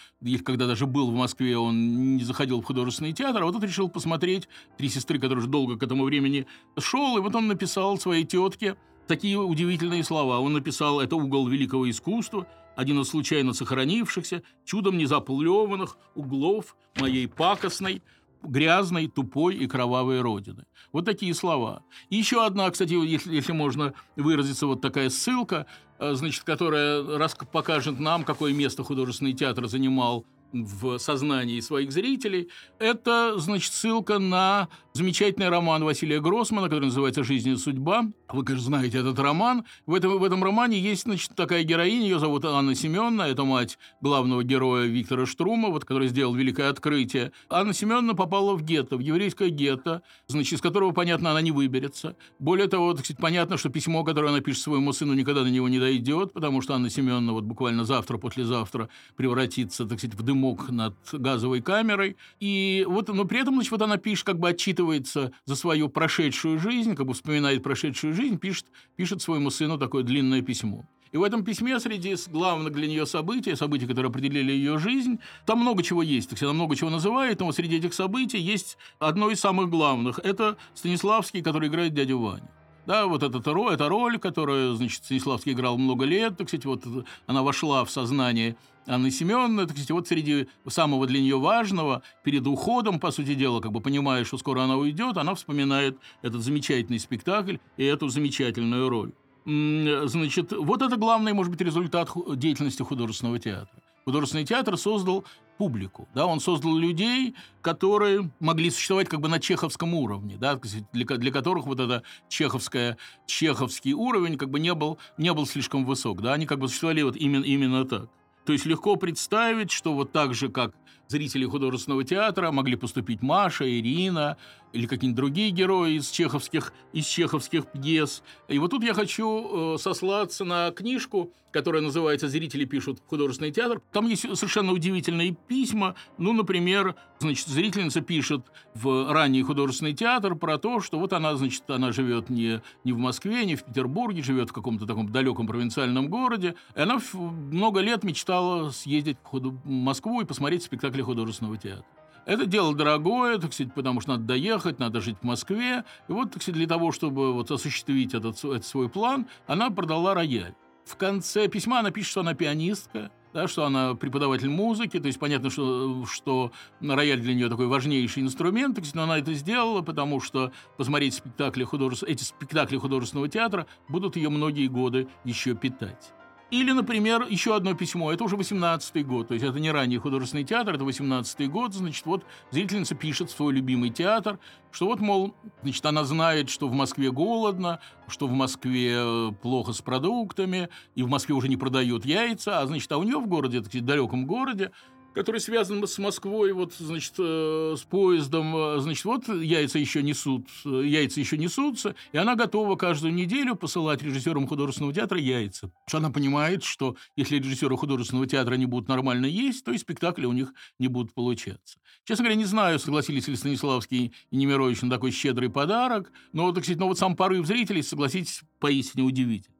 когда даже был в Москве, он не заходил в художественный театр, а вот тут решил посмотреть «Три сестры», который уже долго к этому времени шел, и вот он написал своей тетке такие удивительные слова. Он написал «Это угол великого искусства», один из случайно сохранившихся, чудом не заплеванных углов моей пакостной, грязной, тупой и кровавой родины. Вот такие слова. И еще одна, кстати, если, если можно выразиться, вот такая ссылка, э, значит, которая раз покажет нам, какое место художественный театр занимал в сознании своих зрителей, это, значит, ссылка на замечательный роман Василия Гроссмана, который называется «Жизнь и судьба». Вы, конечно, знаете этот роман. В этом, в этом романе есть, значит, такая героиня, ее зовут Анна Семеновна, это мать главного героя Виктора Штрума, вот, который сделал великое открытие. Анна Семеновна попала в гетто, в еврейское гетто, значит, из которого, понятно, она не выберется. Более того, так сказать, понятно, что письмо, которое она пишет своему сыну, никогда до него не дойдет, потому что Анна Семеновна вот буквально завтра, послезавтра превратится, так сказать, в дымок над газовой камерой. И вот, но при этом, значит, вот она пишет, как бы отчитывается за свою прошедшую жизнь, как бы вспоминает прошедшую жизнь, пишет, пишет своему сыну такое длинное письмо. И в этом письме среди главных для нее событий, событий, которые определили ее жизнь, там много чего есть, так сказать, много чего называет, но среди этих событий есть одно из самых главных. Это Станиславский, который играет дядю Ваню. Да, вот эта эта роль, которую, значит, Станиславский играл много лет, так сказать, вот она вошла в сознание Анны Семеновны, так сказать, вот среди самого для нее важного, перед уходом, по сути дела, как бы понимая, что скоро она уйдет, она вспоминает этот замечательный спектакль и эту замечательную роль. Значит, вот это главный, может быть, результат деятельности художественного театра. Художественный театр создал публику, да, он создал людей, которые могли существовать как бы на чеховском уровне, да, для, для которых вот это чеховское, чеховский уровень как бы не был, не был слишком высок, да, они как бы существовали вот именно, именно так. То есть легко представить, что вот так же, как зрители художественного театра могли поступить Маша, Ирина или какие-нибудь другие герои из чеховских, из чеховских пьес. И вот тут я хочу э, сослаться на книжку, которая называется «Зрители пишут в художественный театр». Там есть совершенно удивительные письма. Ну, например, значит, зрительница пишет в ранний художественный театр про то, что вот она, значит, она живет не, не в Москве, не в Петербурге, живет в каком-то таком далеком провинциальном городе. И она много лет мечтала съездить в Москву и посмотреть спектакли художественного театра. Это дело дорогое, так сказать, потому что надо доехать, надо жить в Москве. И вот, так сказать, для того, чтобы вот осуществить этот, этот свой план, она продала рояль. В конце письма она пишет, что она пианистка, да, что она преподаватель музыки, то есть понятно, что, что рояль для нее такой важнейший инструмент, но она это сделала, потому что посмотреть спектакли художеств... эти спектакли художественного театра будут ее многие годы еще питать. Или, например, еще одно письмо, это уже 18-й год, то есть это не ранний художественный театр, это 18-й год, значит, вот зрительница пишет в свой любимый театр, что вот, мол, значит, она знает, что в Москве голодно, что в Москве э, плохо с продуктами, и в Москве уже не продают яйца, а, значит, а у нее в городе, так сказать, далеком городе, который связан с Москвой, вот, значит, э, с поездом, э, значит, вот яйца еще несут, э, яйца еще несутся, и она готова каждую неделю посылать режиссерам художественного театра яйца. Что она понимает, что если режиссеры художественного театра не будут нормально есть, то и спектакли у них не будут получаться. Честно говоря, не знаю, согласились ли Станиславский и Немирович на такой щедрый подарок, но, так сказать, но вот сам порыв зрителей, согласитесь, поистине удивительный.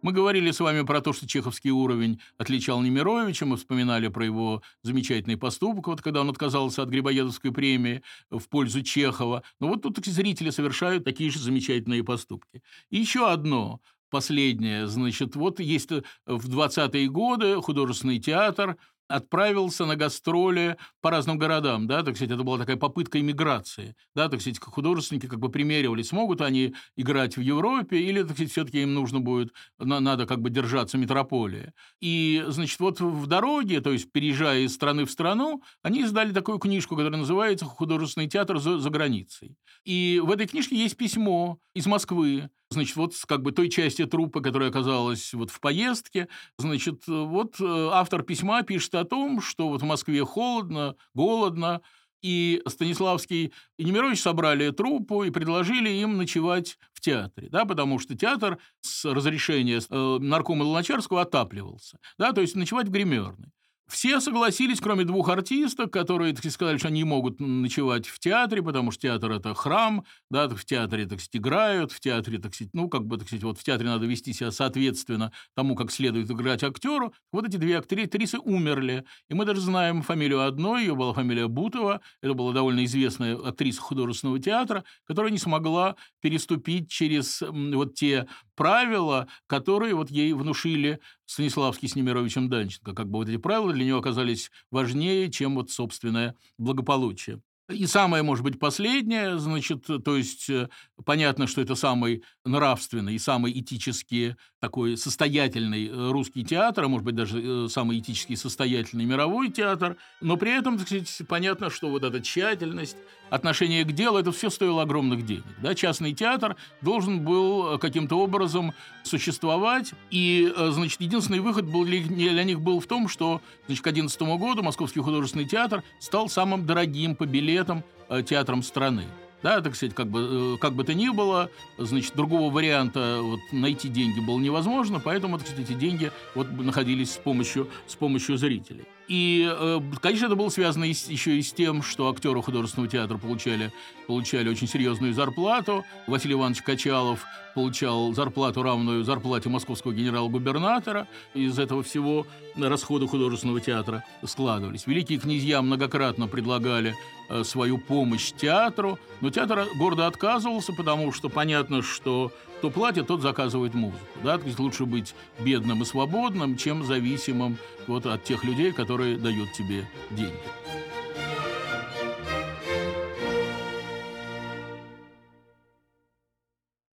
Мы говорили с вами про то, что чеховский уровень отличал Немировича, мы вспоминали про его замечательный поступок, вот когда он отказался от Грибоедовской премии в пользу Чехова. Но вот тут зрители совершают такие же замечательные поступки. И еще одно, последнее, значит, вот есть в 20-е годы художественный театр отправился на гастроли по разным городам, да, так сказать, это была такая попытка иммиграции, да, так сказать, художественники как бы примеривали, смогут они играть в Европе или, так сказать, все-таки им нужно будет, надо как бы держаться метрополии. И, значит, вот в дороге, то есть переезжая из страны в страну, они издали такую книжку, которая называется «Художественный театр за, за границей». И в этой книжке есть письмо из Москвы, Значит, вот как бы той части труппы, которая оказалась вот в поездке, значит, вот э, автор письма пишет о том, что вот в Москве холодно, голодно, и Станиславский и Немирович собрали труппу и предложили им ночевать в театре, да, потому что театр с разрешения э, наркома Луначарского отапливался, да, то есть ночевать в гримерной. Все согласились, кроме двух артисток, которые так сказали, что они могут ночевать в театре, потому что театр – это храм, да, в театре, так сказать, играют, в театре, так сказать, ну, как бы, так сказать, вот в театре надо вести себя соответственно тому, как следует играть актеру. Вот эти две актрисы умерли, и мы даже знаем фамилию одной, ее была фамилия Бутова, это была довольно известная актриса художественного театра, которая не смогла переступить через вот те правила, которые вот ей внушили Станиславский с Немировичем Данченко. Как бы вот эти правила для нее оказались важнее, чем вот собственное благополучие. И самое, может быть, последнее, значит, то есть э, понятно, что это самый нравственный и самый этически такой состоятельный э, русский театр, а может быть, даже э, самый этически состоятельный мировой театр, но при этом, так сказать, понятно, что вот эта тщательность, отношение к делу, это все стоило огромных денег. Да? Частный театр должен был каким-то образом существовать, и, значит, единственный выход был для, них был в том, что, значит, к 2011 году Московский художественный театр стал самым дорогим по билетам этом э, театром страны. Да, так сказать, как бы, э, как бы то ни было, значит, другого варианта вот, найти деньги было невозможно, поэтому, так сказать, эти деньги вот, находились с помощью, с помощью зрителей. И, э, конечно, это было связано еще и с тем, что актеры художественного театра получали, получали очень серьезную зарплату. Василий Иванович Качалов получал зарплату, равную зарплате московского генерал-губернатора. Из этого всего расходы художественного театра складывались. Великие князья многократно предлагали э, свою помощь театру, но театр гордо отказывался, потому что понятно, что кто платит, тот заказывает музыку. Да? То есть лучше быть бедным и свободным, чем зависимым вот от тех людей, которые дают тебе деньги.